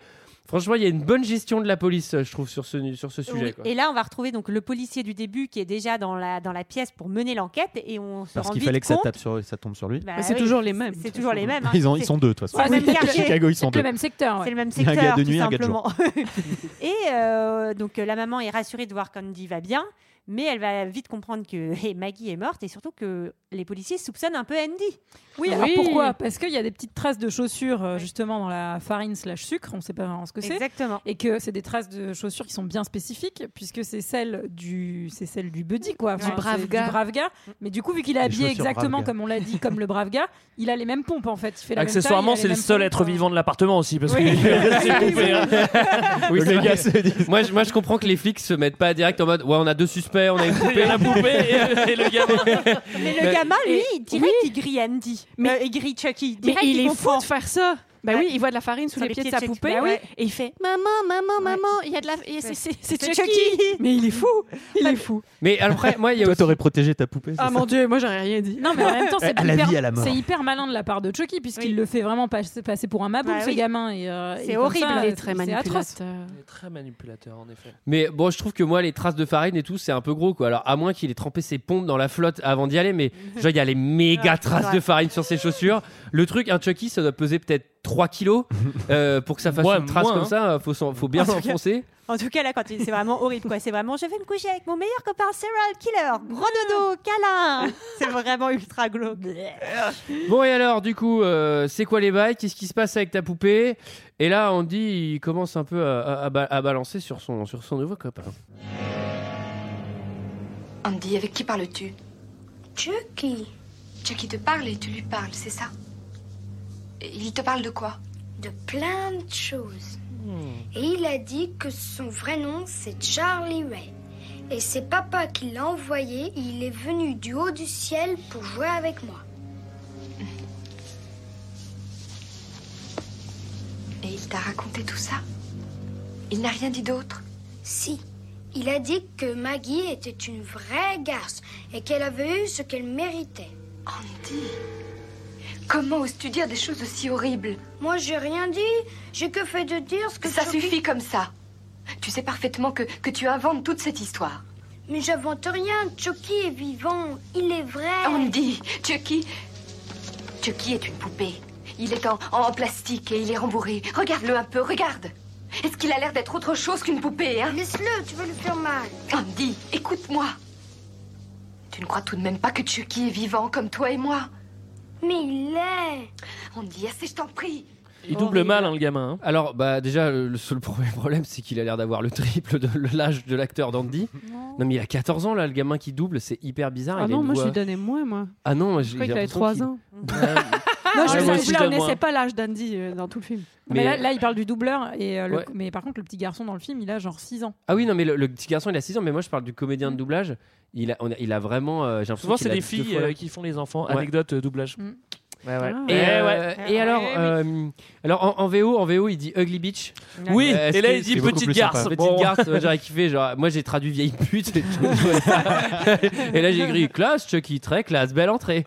Franchement, il y a une bonne gestion de la police, je trouve, sur ce, sur ce sujet. Oui. quoi. Et là, on va retrouver donc le policier du début qui est déjà dans la, dans la pièce pour mener l'enquête et on se Parce qu'il fallait que ça, tape sur, ça tombe sur lui. Bah c'est oui, toujours les mêmes. C'est toujours les mêmes. hein. Ils, ont, ils sont deux, de toute façon. C'est le même quartier. Chicago, ils sont C'est deux. le même secteur. ouais. C'est le même a un secteur, gars de nuit, un gars de simplement. et euh, donc euh, la maman est rassurée de voir qu'Andy va bien, mais elle va vite comprendre que hey, Maggie est morte et surtout que les policiers soupçonnent un peu Andy. Oui, Oui. alors pourquoi? Parce qu'il y a des petites traces de chaussures euh, justement dans la farine slash sucre, on ne sait pas vraiment ce que c'est. Exactement. Et que c'est des traces de chaussures qui sont bien spécifiques, puisque c'est celles du, c'est celles du buddy, quoi. Du brave gars. Du brave gars. Mais du coup, vu qu'il est Les habillé exactement brave gars. comme on l'a dit, comme le brave gars, il a les mêmes pompes en fait. Il fait la même Accessoirement, c'est le les seul être pompes, vivant de l'appartement aussi. Parce Oui. que hein. Oui, Le c'est gars se moi, je, moi, je comprends que les flics se mettent pas direct en mode Ouais, on a deux suspects, on a une poupée. la poupée et, et le gamin. Gamin, lui, direct, il grille Andy. Mais- Euh, il grille Chucky. Mais il est fou de faire ça. Bah Ouais. oui, il voit de la farine sous les les pieds de sa Chucky. poupée Bah ouais. et il fait maman, maman, maman, il y a de la, et c'est c'est- c'est C'est Chucky. Chucky. Mais il est fou, il est fou. Mais après, moi, il y a Toi, aussi- t'aurais protégé ta poupée. Ah ça mon dieu, moi j'aurais rien dit. Non, mais en même temps, c'est hyper, malin de la part de Chucky, puisqu'il Oui. le fait vraiment passer, passer pour un maboule, Bah ce oui. gamin. et, euh, C'est horrible. ça, il est très manipulateur. Il est très manipulateur, en effet. Mais bon, je trouve que moi, les traces de farine et tout, c'est un peu gros, quoi. Alors, à moins qu'il ait trempé ses pompes dans la flotte avant d'y aller, mais genre, il y a les méga traces de farine sur ses chaussures. Le truc, un Chucky, ça doit peser peut-être 3 kilos. Euh, pour que ça fasse Ouais, une trace moins, comme hein. ça, faut, s'en- faut bien En tout cas- s'enfoncer. En tout cas, là, quand il- c'est vraiment horrible, quoi. C'est vraiment, je vais me coucher avec mon meilleur copain serial killer. Gros dodo, câlin. C'est vraiment ultra glauque. Bon, et alors, du coup, euh, c'est quoi les bails? Qu'est-ce qui se passe avec ta poupée? Et là, on dit, il commence un peu à, à- à ba- à balancer sur son, sur son nouveau copain. Andy, avec qui parles-tu? Chucky, Chucky te parle et tu lui parles, c'est ça? Il te parle de quoi? De plein de choses. Et il a dit que son vrai nom c'est Charlie Ray. Et c'est papa qui l'a envoyé. Il est venu du haut du ciel pour jouer avec moi. Et il t'a raconté tout ça? Il n'a rien dit d'autre? Si, il a dit que Maggie était une vraie garce et qu'elle avait eu ce qu'elle méritait. Andy Comment oses-tu dire des choses aussi horribles Moi, j'ai rien dit. J'ai que fait de dire ce que Ça suffit comme ça. Tu sais parfaitement que, que tu inventes toute cette histoire. Mais j'invente rien. Chucky est vivant. Il est vrai. Andy, Chucky. Chucky est une poupée. Il est en, en plastique et il est rembourré. Regarde-le un peu, regarde. Est-ce qu'il a l'air d'être autre chose qu'une poupée, hein? Laisse-le, tu vas lui faire mal. Andy, écoute-moi. Tu ne crois tout de même pas que Chucky est vivant comme toi et moi? Mais il l'est. Andy, assez, je t'en prie. Il double mal, hein, le gamin. hein. Alors, bah, déjà, le seul premier problème, c'est qu'il a l'air d'avoir le triple de l'âge de l'acteur d'Andy. Non, mais il a 14 ans, là, le gamin qui double, c'est hyper bizarre. Ah il non, moi je lui donnais moins, moi. Ah non, Je crois qu'il avait 3 ans. Non, je je ne je donne connaissais pas l'âge d'Andy euh, dans tout le film. Mais, Mais- là, là, il parle du doubleur. Et, euh, le- Ouais. Mais par contre, le petit garçon dans le film, il a genre 6 ans. Ah oui, non, mais le, le petit garçon, il a 6 ans, mais moi, je parle du comédien de doublage. Il a, on a- il a vraiment. euh, Souvent, c'est des filles qui font les enfants. Ouais. Anecdote doublage. Ouais, ouais. Et, Eh euh, et alors, Eh oui. euh, alors en, en VO, en VO, il dit ugly bitch. Oui, est-ce et là, il dit petite garce. Bon. Petite garce, j'aurais kiffé. Genre, moi, j'ai traduit vieille pute. et tout. et là, j'ai écrit classe, Chucky, très classe, belle entrée.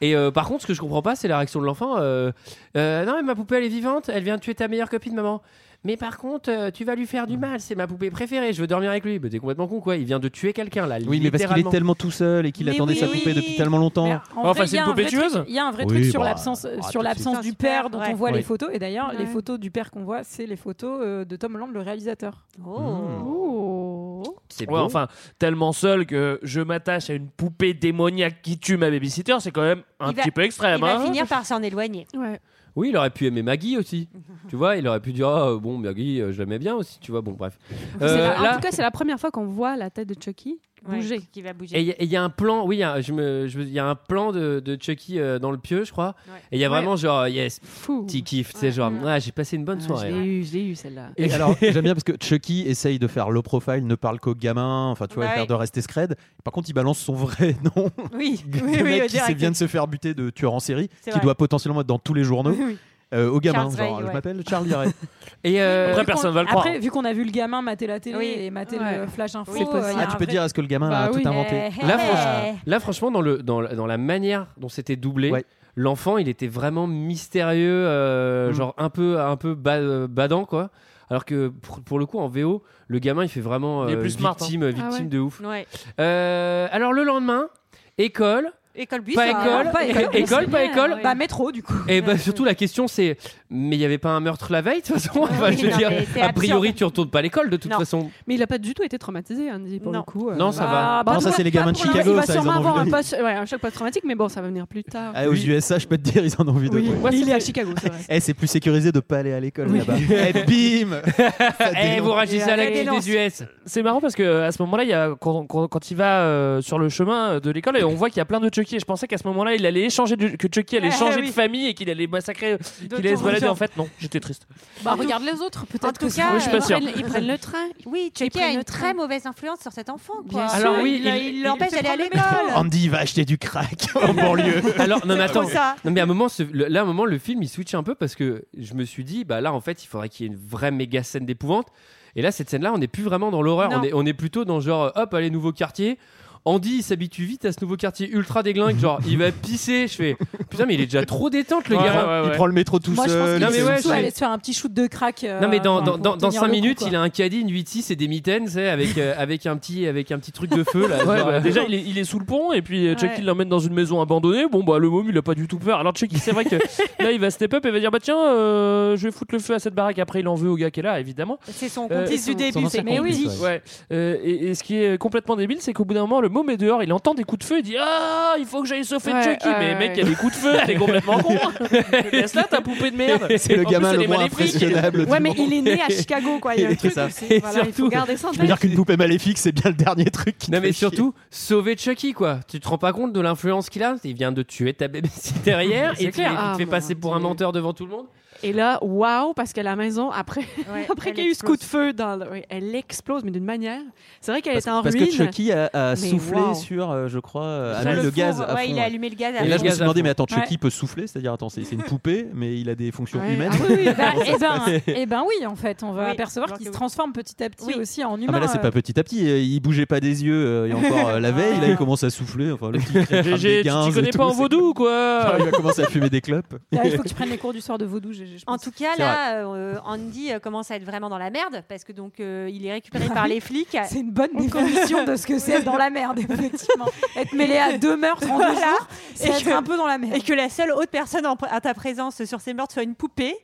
Et euh, par contre, ce que je comprends pas, c'est la réaction de l'enfant. euh, euh, non, mais ma poupée, elle est vivante. Elle vient de tuer ta meilleure copine, maman. Mais par contre, euh, tu vas lui faire du mal. C'est ma poupée préférée. Je veux dormir avec lui. Mais t'es complètement con, quoi. Il vient de tuer quelqu'un, là. Oui, mais parce qu'il est tellement tout seul et qu'il Mais attendait oui, sa oui. poupée depuis tellement longtemps. Mais en vrai, il y a un vrai truc- Il y a un vrai Oui, truc sur bah, l'absence, ah, sur de l'absence suite. du père dont Ouais. on voit Oui. les photos. Et d'ailleurs, les Ouais. photos du père qu'on voit, c'est les photos euh, de Tom Holland, le réalisateur. Oh. C'est Ouais, enfin, tellement seul que je m'attache à une poupée démoniaque qui tue ma babysitter, c'est quand même un Il va- petit peu extrême. Il va hein. finir par s'en éloigner. Ouais. Oui, il aurait pu aimer Maggie aussi. tu vois, il aurait pu dire ah, bon, Maggie, euh, je l'aimais bien aussi. Tu vois, bon, bref. Euh, la- là- En tout cas, c'est la première fois qu'on voit la tête de Chucky Ouais, bouger. Qui va bouger. il y a- et il y, a un plan, oui, il y a- je me- je me- il y a un plan de, de Chucky euh, dans le pieu, je crois. Ouais. Et il y a Ouais. vraiment genre, yes, Fou. petit kiff, genre, Ouais. ouais, j'ai passé une bonne Ah, soirée. l'ai eu, je l'ai eu celle-là. Et alors, j'aime bien parce que Chucky essaye de faire low profile, ne parle qu'aux gamins, enfin, tu vois, faire oui. de rester scred. Par contre, il balance son vrai nom. Oui, Le oui, oui, mec au qui vient de se faire buter de tueur en série, C'est qui vrai. doit potentiellement être dans tous les journaux. Oui. Euh, au gamin, Charles genre, Ray, je ouais. m'appelle Charlie Ray. Et euh, Après, personne va le croire. Après, vu qu'on a vu le gamin mater la télé Oui. et mater Ouais. le flash info, C'est possible. euh, Ah, tu peux dire, est-ce que le gamin Bah a oui. tout inventé Là, franchement, là, franchement, dans, le, dans, la- dans la manière dont c'était doublé, Ouais. l'enfant, il était vraiment mystérieux, euh, Mm. genre un peu, un peu ba- badant, quoi. Alors que pour, pour le coup, en VO, le gamin, il fait vraiment Il est plus smart, victime, Ah victime ouais. de ouf. Ouais. Euh, alors le lendemain, école, École bus. pas hein. école, pas école, école, pas école. ouais. Bah métro du coup. Et bah, surtout la question c'est, mais il y avait pas un meurtre la veille de toute façon. Enfin, oui, je veux non, dire, a priori, tu retournes pas à l'école de toute Non. façon. Mais il a pas du tout été traumatisé, Andy, pour Non. le coup. euh. Non, ça va. Ah, bah, Non, ça, c'est les gamins de Chicago, Il va ça, ils en sûrement ont avoir un, deux. post- ouais, un choc post-traumatique, mais bon, ça va venir plus tard. Ah, aux USA, je peux te dire, ils en ont vu deux. Oui, quoi. il est à Chicago, c'est vrai. Eh, c'est plus sécurisé de pas aller à l'école là-bas. Eh, bim Eh, vous réagissez à la Et crise des US. C'est marrant parce que euh, à ce moment-là, il y a, quand, il va euh, sur le chemin de l'école, et on voit qu'il y a plein de Chucky. Et je pensais qu'à ce moment-là, il allait échanger de- que Chucky allait Ah, changer de famille et qu'il allait massacrer, qu'il D'autres allait se En fait, non, j'étais triste. Bah regarde les autres, En peut-être tout que cas, ça- Oui, je suis pas ils, prennent, ils prennent le train. Oui, Chucky a une très mauvaise influence sur cet enfant. Quoi. Alors oui, il il- il l'empêche d'aller à l'école. Andy va acheter du crack en banlieue. Alors non mais attends, non mais à un moment, ce- le- là à un moment le film il switch un peu parce que je me suis dit bah là en fait il faudrait qu'il y ait une vraie méga scène d'épouvante. Et là cette scène là on n'est plus vraiment dans l'horreur, on est on est plutôt dans genre hop allez nouveau quartier. Andy il s'habitue vite à ce nouveau quartier ultra déglingue, genre il va pisser. Je fais putain mais il est déjà trop détente le Ouais, gamin. ouais, ouais. Il prend le métro tout Moi je pense seul. qu'il Non, mais est ouais, surtout allé se faire un petit shoot de crack. euh, Non mais dans, dans, pour dans, dans tenir 5 le coup, minutes quoi. il a un caddie, une 8-6 et des mitaines tu sais, avec, euh, avec, un petit, avec un petit truc de feu là. Ouais, genre, bah, euh, déjà, il est, il est sous le pont et puis euh, Chucky Ouais. l'emmène dans une maison abandonnée. Bon, bah, le môme, il a pas du tout peur. Alors, Chucky, c'est vrai que là, il va step up et va dire Bah, tiens, euh, je vais foutre le feu à cette baraque. Après, il en veut au gars qui est là, évidemment. C'est son complice son- du début. c'est Mais oui. Ouais. Euh, et, et ce qui est complètement débile, c'est qu'au bout d'un moment, le môme est dehors, il entend des coups de feu, il dit Ah, il faut que j'aille sauver Ouais, Chucky. ouais, mais mec, il y a des coups de feu, t'es complètement con. Laisse là ta poupée de merde. C'est le plus, gamin elle le est moins maléfique. impressionnable. Ouais, mais il est né à Chicago, quoi. Il y a un truc ça. aussi. Voilà, il faut surtout- garder ça en Je veux dire qu'une poupée maléfique, c'est bien le dernier truc qui te Non mais surtout sauver Chucky quoi. Tu te rends pas compte de l'influence qu'il a? Il vient de tuer ta babysitter hier et il te Ah, fait mon passer pour un menteur devant tout le monde. Et là, waouh, parce que la maison, après, Ouais, après qu'il y a eu ce coup de feu, dans le- oui, elle explose, mais d'une manière. C'est vrai qu'elle Parce, était en parce ruine. que Chucky a, soufflé wow. sur, euh, je crois, euh, a Ça, mis le le gaz à fond. il a allumé le gaz à Et là, je me suis demandé, mais attends, Chucky Ouais. peut souffler? C'est-à-dire, attends, c'est une poupée, mais il a des fonctions Ouais. humaines? Ah oui, oui, Bah, eh ben, eh ben oui, en fait, on va Oui, apercevoir qu'il se transforme petit à petit aussi en humain. Ah, mais là, c'est pas petit à petit. euh, Il bougeait pas des yeux euh, il y a encore la veille. Là, il commence à souffler. Enfin, le petit tu et connais pas en vaudou ou quoi Ah, Il va commencer à fumer des clopes. Là, il faut que tu prennes les cours du soir de vaudou. GG, je En pense. tout cas, là, euh, Andy euh, commence à être vraiment dans la merde parce que donc euh, il est récupéré par les flics. C'est une bonne définition de ce que c'est être dans la merde, effectivement. Être mêlé à deux meurtres en deux Voilà. jours, c'est Et être que- un peu dans la merde. Et que la seule autre personne en- à ta présence sur ces meurtres soit une poupée,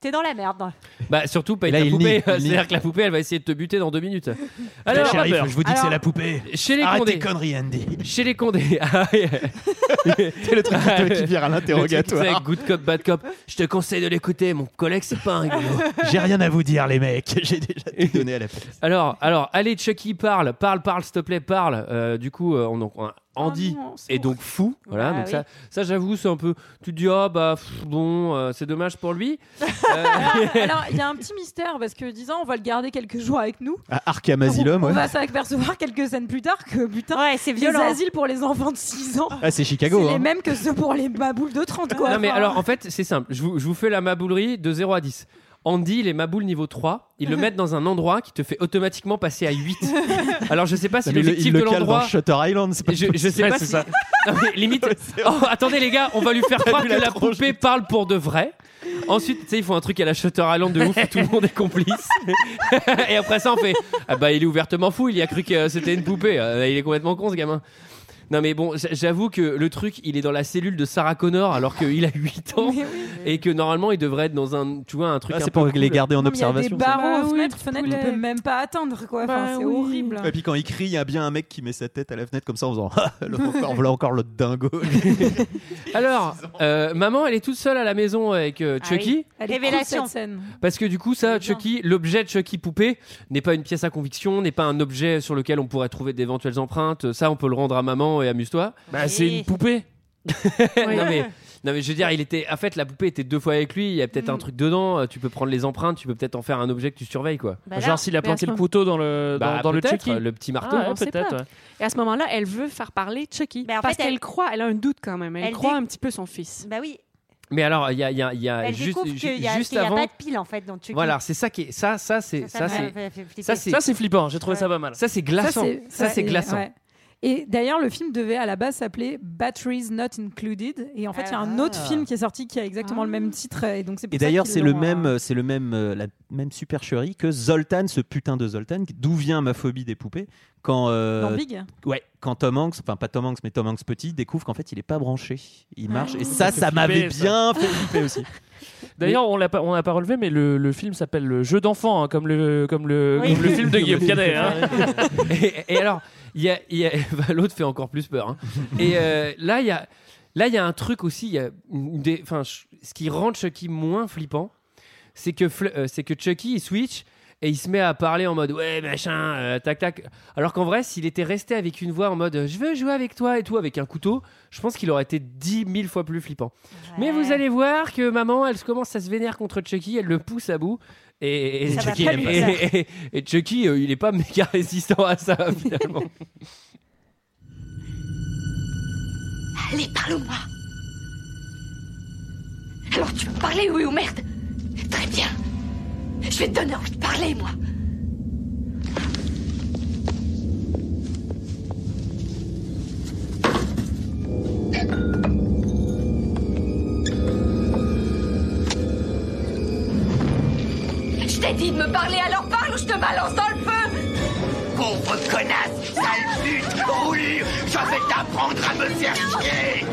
t'es dans la merde. Bah surtout pas là, ta il poupée. nie, il nie. C'est-à-dire que la poupée elle va essayer de te buter dans deux minutes. Alors, shérif, je vous dis que Alors, c'est la poupée. chez les Arrête Condés. conneries, Andy. Chez les Condés. Ah. C'est le truc qui qui vient à Le truc, l'interrogatoire. c'est Good cop, bad cop. Je te conseille de l'écouter. Mon collègue c'est pas un rigolo. J'ai rien à vous dire, les mecs. J'ai déjà tout donné à la police. Alors, alors, allez, Chucky parle, parle, parle, s'il te plaît, parle. Euh, du coup, euh, on, on- Andy Oh non, est donc fou. Voilà, Bah donc oui. ça, ça j'avoue, c'est un peu. Tu te dis, ah bah pff, bon, euh, c'est dommage pour lui. Euh, Alors, il y a un petit mystère parce que disant on va le garder quelques jours avec nous. À Arkham Asylum, on ouais. va s'apercevoir quelques scènes plus tard que putain, Ouais, c'est les violent. asiles pour les enfants de 6 ans, Ah, c'est Chicago. c'est les hein. mêmes que ceux pour les baboules de 30 quoi. non, mais Enfin, alors, en fait, c'est simple. Je vous, je vous fais la maboulerie de 0 à 10. Andy, les maboules niveau 3, ils le mettent dans un endroit qui te fait automatiquement passer à 8. Alors, je sais pas si il le- l'objectif il de l'endroit. Shutter Island. c'est pas Je, je sais pas si. c'est ça. Non, mais limite. Oh, attendez les gars, on va lui faire croire que la poupée parle pour de vrai. Ensuite, tu sais, ils font un truc à la Shutter Island de ouf où tout le monde est complice. Et après ça, on fait Ah bah, il est ouvertement fou, il y a cru que c'était une poupée. Euh, il est complètement con ce gamin. Non mais bon, j'avoue que le truc, il est dans la cellule de Sarah Connor alors qu'il a 8 ans oui. et que normalement il devrait être dans un, tu vois, un truc Ah, c'est pour les garder en mais Il y a des observation. barreaux aux oui, fenêtres, fenêtres qu'on peut même pas atteindre quoi. Enfin, Bah c'est oui. horrible. Et puis quand il crie, il y a bien un mec qui met sa tête à la fenêtre comme ça en faisant Ah, le- encore, voilà encore l'autre dingo. Alors, euh, maman, elle est toute seule à la maison avec euh, Ah Chucky. oui. Révélation. Parce que du coup, ça. Chucky, l'objet de Chucky poupée n'est pas une pièce à conviction, n'est pas un objet sur lequel on pourrait trouver d'éventuelles empreintes. Ça, on peut le rendre à maman et amuse-toi. Bah, c'est une poupée. non, mais, non, mais je veux dire, il était. En fait, la poupée était deux fois avec lui. Il y a peut-être un truc dedans. euh, Tu peux prendre les empreintes. Tu peux peut-être en faire un objet que tu surveilles, quoi. Bah là, Genre s'il a mais à planté ce le couteau dans le, dans, Bah, dans le peut-être, Chucky. le petit marteau. Ah, ouais, on sait peut-être. pas. ouais. Et à ce moment-là, elle veut faire parler Chucky. Bah, en parce fait, qu'elle elle- croit, elle a un doute quand même. Elle, Elle croit dit- un petit peu son fils. Bah oui. Mais alors, il y a, il y a- il y a Elle juste, découvre ju- qu'il y a, juste qu'il y a avant. pas de pile en fait dans Chucky. Voilà, c'est ça qui est. Ça, ça, c'est. Ça, Ça, ça c'est. m'a fait flipper. Ça, c'est. Ça, c'est flippant. J'ai trouvé ça pas mal. Ça, c'est glaçant. Ça, c'est glaçant. ouais. Et d'ailleurs, le film devait à la base s'appeler Batteries Not Included. Et en fait, il y a un autre Ah. film qui est sorti qui a exactement le même titre. Et donc c'est pour Et d'ailleurs, c'est le même, c'est le même, euh, la même supercherie que Zoltan, ce putain de Zoltan. D'où vient ma phobie des poupées quand euh, Dans Big Ouais, quand Tom Hanks, enfin pas Tom Hanks, mais Tom Hanks petit découvre qu'en fait il est pas branché, il Ah. marche. Et Ça ça, m'avait bien fait flipper aussi. D'ailleurs, on l'a pas, on n'a pas relevé, mais le, le film s'appelle le Jeu d'enfant, hein, comme le, comme le, Oui. comme le film de Guillaume Canet. hein. et, et alors, il y a, il y a- bah, l'autre fait encore plus peur. hein. Et euh, là, il y a, là, il y a un truc aussi. il Y a des, enfin, ce qui rend Chucky moins flippant, c'est que, Fl- euh, c'est que Chucky il switch et il se met à parler en mode ouais machin, euh, tac tac. Alors qu'en vrai, s'il était resté avec une voix en mode je veux jouer avec toi et tout avec un couteau, je pense qu'il aurait été dix mille fois plus flippant. Mais vous allez voir que maman, elle commence à se vénère contre Chucky, elle le pousse à bout. Et, il Chucky, euh, il est pas méga résistant à ça finalement. Allez, parle-moi. Alors tu veux parler, oui ou merde? Très bien. Je vais te donner envie de parler, moi. Dit de me parler, alors parle ou je te balance dans le feu Pauvre connasse, sale pute, roulure, je vais t'apprendre à me faire chier.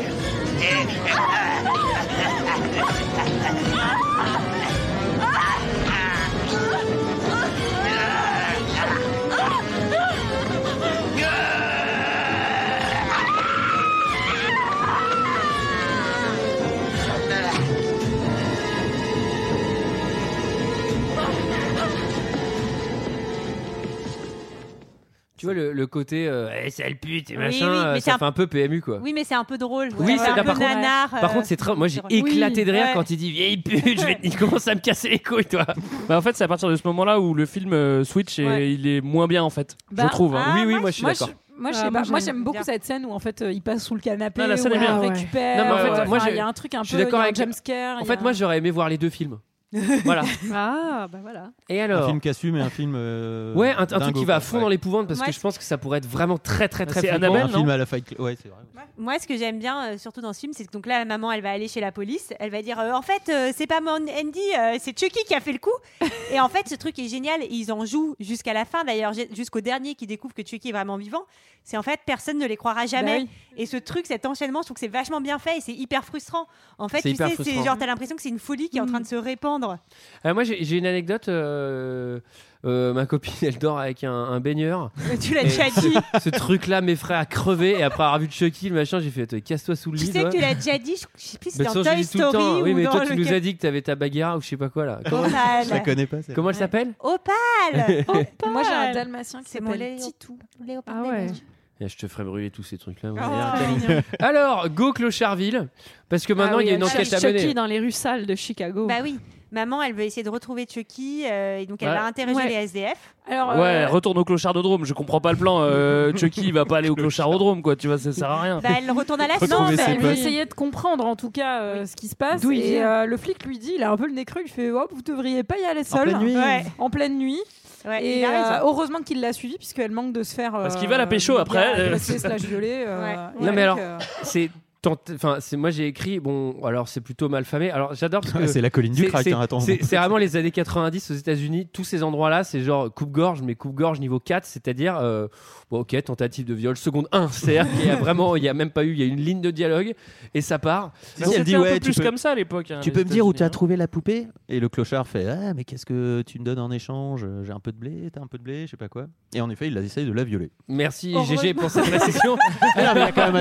Tu vois le, le côté euh, Eh, sale pute et Oui, machin, oui, euh, mais ça un- fait un peu PMU quoi. Oui, mais c'est un peu drôle. Oui, c'est un peu par contre. nanar. Par euh, contre, c'est très. Moi, j'ai éclaté de rire Ouais. quand il dit vieille pute. Je vais... Il commence à me casser les couilles, toi. Bah, en fait, c'est à partir de ce moment-là où le film euh, switch et Ouais. il est moins bien en fait. Bah, je trouve. hein. ah, Oui, oui, moi, je suis moi, d'accord. Moi, je Ah, sais moi, pas. Moi, j'aime j'aime beaucoup bien. cette scène où en fait euh, il passe sous le canapé, la scène où est bien. elle Ouais. récupère. Non, mais en fait, euh, moi, enfin, je- il y a un truc un je suis peu. d'accord il y a un avec- jumpscare. En il y fait, moi, j'aurais aimé voir les deux films. Voilà. Ah, bah voilà. Et Un alors film qui assume et un film. euh, Ouais, un, un truc qui va à quoi. fond Ouais. dans l'épouvante parce Ouais, que je pense que ça pourrait être vraiment très très très C'est flippant. Annabelle, Un non film à la Fight Club. Ouais, c'est vrai. Moi, ce que j'aime bien, euh, surtout dans ce film, c'est que donc là, la maman, elle va aller chez la police. Elle va dire, euh, en fait, euh, c'est pas mon Andy, euh, c'est Chucky qui a fait le coup. et en fait, ce truc est génial. et Ils en jouent jusqu'à la fin, d'ailleurs, j'ai- jusqu'au dernier qui découvre que Chucky est vraiment vivant. C'est en fait, personne ne les croira jamais. Bah oui. Et ce truc, cet enchaînement, je trouve que c'est vachement bien fait et c'est hyper frustrant. En fait, C'est tu hyper sais, c'est frustrant. genre, t'as l'impression que c'est une folie qui est en train de se répandre. Euh, moi, j'ai une anecdote. euh, euh, ma copine, elle dort avec un, un baigneur. tu l'as Et déjà dit. Ce truc-là m'effraie à crever. Et après avoir vu Chucky, le machin, j'ai fait Toi, casse-toi sous le Tu lit. sais que toi. tu l'as déjà dit, je je sais plus si toute façon, Toy dis tout le Story temps. Oui, ou mais dans toi, tu le nous as dit que t'avais ta bagarre ou je sais pas quoi là. Comment, Opal. Je la connais pas. comment elle s'appelle Opal Moi, j'ai un dalmatien qui C'est s'appelle Titou. Léopard Ah ouais. Eh, Je te ferai brûler tous ces trucs-là. Oh. Alors, go Clocharville. Parce que maintenant, Ah il y a une enquête à mener. Chucky dans les rues sales de Chicago. Bah oui. Maman, elle veut essayer de retrouver Chucky euh, et donc elle Ouais. va interroger Ouais. les SDF. Alors, Ouais, euh, retourne au clochardodrome. Je comprends pas le plan. euh, Chucky, il va pas aller au clochardodrome, quoi. Tu vois, ça sert à rien. Bah, elle retourne à la Retrouver Non, mais ses elle veut potes. essayer de comprendre en tout cas euh, ce qui se passe. D'où il et vient. euh, le flic lui dit, il a un peu le nez creux, il fait oh, Vous devriez pas y aller En seul. pleine nuit. Ouais. En pleine nuit. Ouais, Et il a raison. euh, heureusement qu'il l'a suivi, puisqu'elle manque de se faire. Parce euh, qu'il va la pécho après. agresser slash violer. euh, Ouais. et Non, mais alors, euh, c'est. Tant- Enfin, c'est moi j'ai écrit. Bon, alors c'est plutôt mal famé. Alors j'adore parce que C'est la colline du crack. c'est- hein, attends. C'est c'est vraiment les années 90 aux États-Unis. Tous ces endroits-là, c'est genre coupe-gorge, mais coupe-gorge niveau 4, c'est-à-dire, euh, bon, ok, tentative de viol, seconde 1. C'est-à-dire qu'il y a vraiment, il y a même pas eu, il y a une ligne de dialogue et ça part. Si, elle dit un ouais, peu plus peux- comme ça à l'époque. hein, Tu peux me dire où tu as États-Unis, trouvé la poupée Et le clochard fait Ah, mais qu'est-ce que tu me donnes en échange? J'ai un peu de blé, t'as un peu de blé, je sais pas quoi. Et en effet, il essaye de la violer. Merci Heureusement. GG pour cette précision. Ah a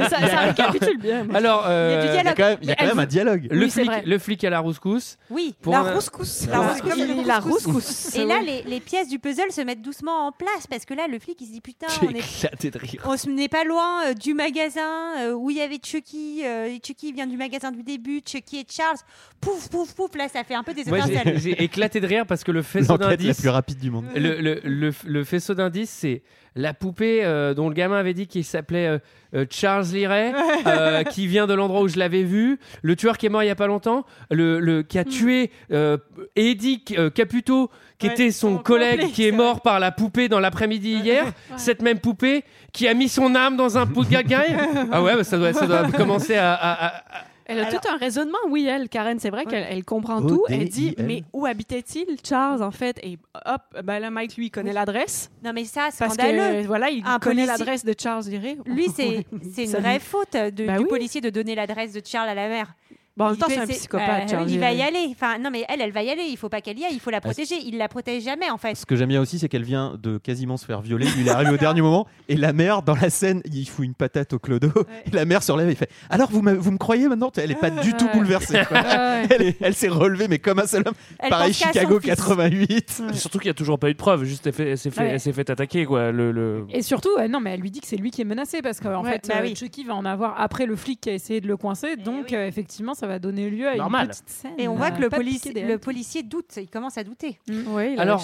ça, ça récapitule bien. Alors, Il y a euh, du il y a dialogue. quand même, il y a Mais quand elle même un dialogue. le Oui, c'est flic, vrai. le flic à la rouscousse. Oui. Pour La un- rouscousse. La La rouscousse. rouscousse. Il la rouscousse. Et là, les, les pièces du puzzle se mettent doucement en place parce que là, le flic, il se dit putain, J'ai on est éclaté de rire. On se n'est pas loin euh, du magasin euh, où il y avait Chucky. euh, et Chucky vient du magasin du début. Chucky et Charles. Pouf, pouf, pouf. Là, ça fait un peu des Moi, j'ai- étincelles. j'ai éclaté de rire parce que le faisceau L'enquête la d'indices. plus rapide du monde. Le, le, le, le faisceau d'indices, c'est la poupée euh, dont le gamin avait dit qu'il s'appelait euh, euh, Charles Liray, qui vient de l'endroit où je l'avais vu, le tueur qui est mort il y a pas longtemps, le, le- qui a tué euh, Eddie Caputo, qui Ouais, était son collègue qui est mort par la poupée dans l'après-midi hier, cette même poupée qui a mis son âme dans un pot de gagaille. ah ouais, bah, ça, doit, ça doit commencer à- à- à Elle a tout un raisonnement, oui, elle, Karen, c'est vrai qu'elle elle comprend tout. Elle dit, mais où habitait-il, Charles, en fait? Et hop, ben là, Mike, lui, il connaît l'adresse. Non, mais ça, Parce scandaleux. que, voilà, il Un connaît l'adresse de Charles Liray. Lui, c'est c'est une vraie faute de- Bah du oui. policier de donner l'adresse de Charles à la mère. Bon, en même temps, c'est un psychopathe, euh, Il va y aller. Enfin, non, mais elle, elle va y aller. Il faut pas qu'elle y aille. Il faut la protéger. Il la protège jamais, en fait. Ce que j'aime bien aussi, c'est qu'elle vient de quasiment se faire violer. Il arrive au dernier moment. Et la mère, dans la scène, il fout une patate au clodo. Et la mère se relève et fait Alors, vous, vous me croyez maintenant? Elle est pas du tout Ouais. bouleversée. quoi. Ouais. Elle, est- elle s'est relevée, mais comme un seul homme. Elle Pareil, Chicago son fils. 88. Surtout qu'il n'y a toujours pas eu de preuve, juste elle, fait- elle s'est fait, Ouais. elle s'est fait attaquer quoi. Le, le- Et surtout, euh, non, mais elle lui dit que c'est lui qui est menacé parce qu'en Ouais, fait, bah euh, oui. Chucky va en avoir après le flic qui a essayé de le coincer. Donc, euh, effectivement, ça va donner lieu à Normal. une petite scène. Et on voit euh, que le, policier doute. Il commence à douter. Oui, il a Alors,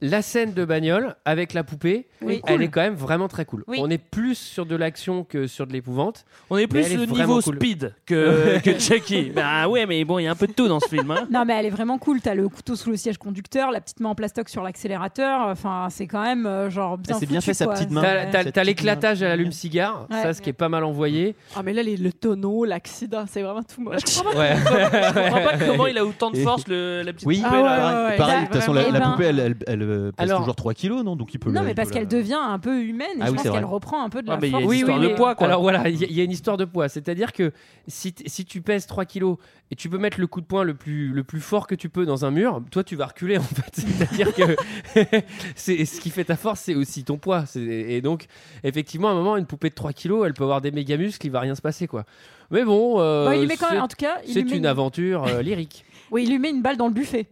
la scène de bagnole avec la poupée, Oui. elle Cool. est quand même vraiment très cool. Oui. On est plus sur de l'action que sur de l'épouvante. On est plus est le niveau cool. speed que, que Chucky. bah ouais, mais bon, il y a un peu de tout dans ce film. hein. Non, mais elle est vraiment cool. T'as le couteau sous le siège conducteur, la petite main en plastoc sur l'accélérateur. Enfin, c'est quand même euh, genre bien. C'est bien fait, sa petite main. T'as- l'éclatage à l'allume-cigare, ça, ce qui est pas mal envoyé. Ah, mais là, les- le tonneau, l'accident, c'est vraiment tout moche. Je comprends Ouais. Je comprends pas comment il a autant de force, le, la petite Oui, poupée, Ah ouais, là. ouais, pareil. de toute façon, la, Eh ben- poupée, elle, elle, elle, euh, pèse Alors- toujours 3 kilos, non Donc il peut Non, le- mais parce qu'elle la- devient un peu humaine et Ah je oui, pense qu'elle reprend un peu de Ah, la mais il y a force. une Oui, histoire oui, de mais- poids, quoi. Alors voilà, il y, a- il y a une histoire de poids. C'est-à-dire que si, tu pèses 3 kilos et tu peux mettre le coup de poing le plus, le plus fort que tu peux dans un mur, toi tu vas reculer en fait. C'est-à-dire que c'est ce qui fait ta force, c'est aussi ton poids. Et donc, effectivement, à un moment, une poupée de 3 kilos, elle peut avoir des méga muscles, il va rien se passer quoi. Mais bon, euh, Bah, il lui met quand c'est- même, en tout cas, il c'est lui met une aventure euh, lyrique. Oui, il lui met une balle dans le buffet.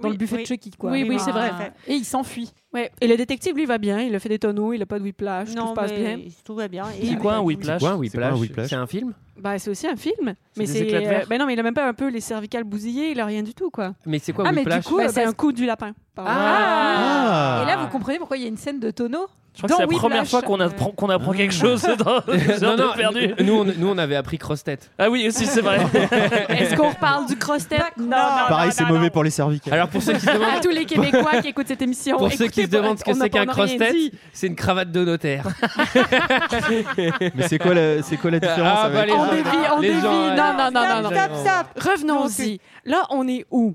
Dans Oui, le buffet oui. de Chucky, quoi. Oui, oui, Enfin, c'est vrai. Et il s'enfuit. Ouais. Et le détective, lui, va bien. Il a fait des tonneaux, il a pas de whiplash, tout se passe bien. Tout va bien. C'est quoi un whiplash? C'est quoi un whiplash? whiplash? C'est un film? Bah, c'est aussi un film. Mais c'est. ben non, mais il a même pas un peu les cervicales bousillées, il a rien du tout, quoi. Mais c'est quoi Ah, mais du whiplash? coup, Ben, euh, c'est parce- un coup du lapin. Ah, Ah. Et là, vous comprenez pourquoi il y a une scène de tonneau? Je crois que c'est la première Whiplash. fois qu'on apprend, qu'on apprend quelque chose dans non, non, perdu. nous, on, nous on avait appris cross-tête. Ah oui, aussi, c'est vrai. Est-ce qu'on reparle du cross-tête Non, non, Pareil, non, c'est non, mauvais non. pour les cervicales. Alors pour ceux qui se demandent, À tous les Québécois qui écoutent cette émission. pour ceux qui écoutez, se demandent ce que c'est qu'un cross-tête, c'est une cravate de notaire. Mais c'est quoi, la- c'est quoi la différence Ah, bah, avec les On dévie, on dévie. Non, non, non, non, Stop, non. stop, stop. Revenons-y. Là, on est où?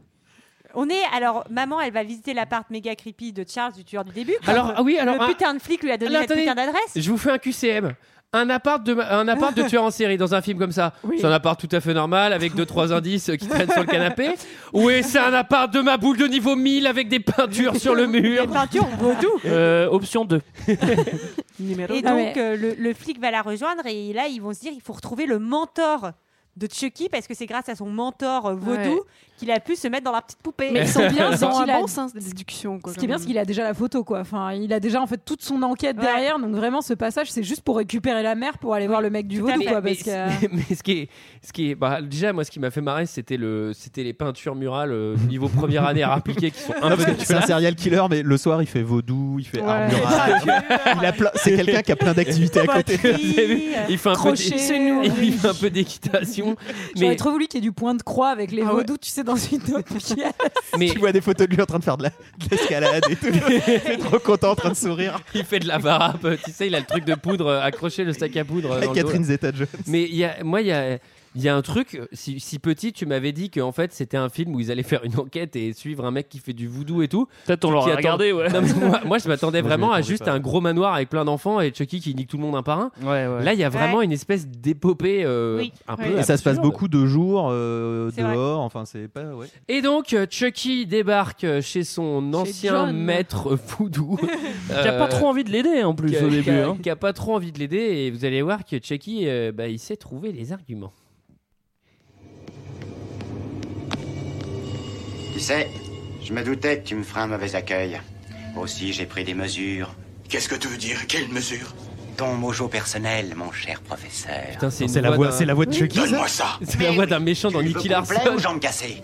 On est alors maman, elle va visiter l'appart méga creepy de Charles du tueur du début. Alors, ah oui, alors, le putain de flic lui a donné attendez. putain d'adresse. Je vous fais un QCM. Un appart, de, un appart de tueur en série dans un film comme ça, Oui. c'est un appart tout à fait normal avec deux trois indices qui traînent sur le canapé. Oui, c'est un appart de ma boule de niveau 1000 avec des peintures sur le mur. Des peintures vaudou. Euh, option 2. Numéro Et Ah donc ouais. euh, le, le flic va la rejoindre et là ils vont se dire il faut retrouver le mentor de Chucky parce que c'est grâce à son mentor euh, vaudou Ouais. Qu'il a pu se mettre dans la petite poupée. Mais ils sont bien, ils ont qu'il un a- bon sens de déduction. Quoi, Ce qui est bien, c'est qu'il a déjà la photo, quoi. Enfin, il a déjà en fait toute son enquête Ouais. derrière. Donc vraiment, ce passage, c'est juste pour récupérer la mère pour aller voir le mec du vaudou, quoi. mais, Parce que... mais- mais ce qui est, ce qui est, bah, déjà moi ce qui m'a fait marrer c'était le, c'était les peintures murales euh, niveau première année à appliquer qui sont un peu Parce que c'est un serial killer, mais le soir il fait vaudou, il fait Ouais. art mural. C'est quelqu'un qui a plein d'activités à côté. Euh, Il fait un peu, il fait un peu d'équitation. J'aurais trop voulu qu'il y ait du point de croix avec les Ah vaudous, tu sais, dans une autre pièce. mais Tu vois des photos de lui en train de faire de la- de l'escalade et tout. Il est trop content en train de sourire. il fait de la varap. Tu sais, il a le truc de poudre euh, accroché le sac à poudre. euh, dans. Catherine Zeta-Jones. Mais il y a, moi, il y a, il y a un truc. Si, si petit, tu m'avais dit qu'en fait, c'était un film où ils allaient faire une enquête et suivre un mec qui fait du voodoo et tout. Peut-être on l'aurait regardé, ouais. Non, moi, moi, je m'attendais vraiment à juste pas. un gros manoir avec plein d'enfants et Chucky qui nique tout le monde un par un. Ouais, ouais. Là, il y a vraiment Ouais. une espèce d'épopée euh, Oui. un peu. Et ça se passe beaucoup de jours euh, vrai. dehors. Enfin, c'est pas. Ouais. Et donc, euh, Chucky débarque euh, chez son ancien maître voodoo. Qui a pas trop envie de l'aider en plus au qui début. a- hein. qui a pas trop envie de l'aider et vous allez voir que Chucky euh, bah, il sait trouver les arguments. Tu sais, je me doutais que tu me ferais un mauvais accueil. Aussi, j'ai pris des mesures. Qu'est-ce que tu veux dire? Quelle mesure Ton mojo personnel, mon cher professeur. Putain, c'est la voix, d'un- c'est la voix de Chucky. ça Donne-moi ça C'est la voix d'un méchant dans Nicky Larson. ou jambes cassées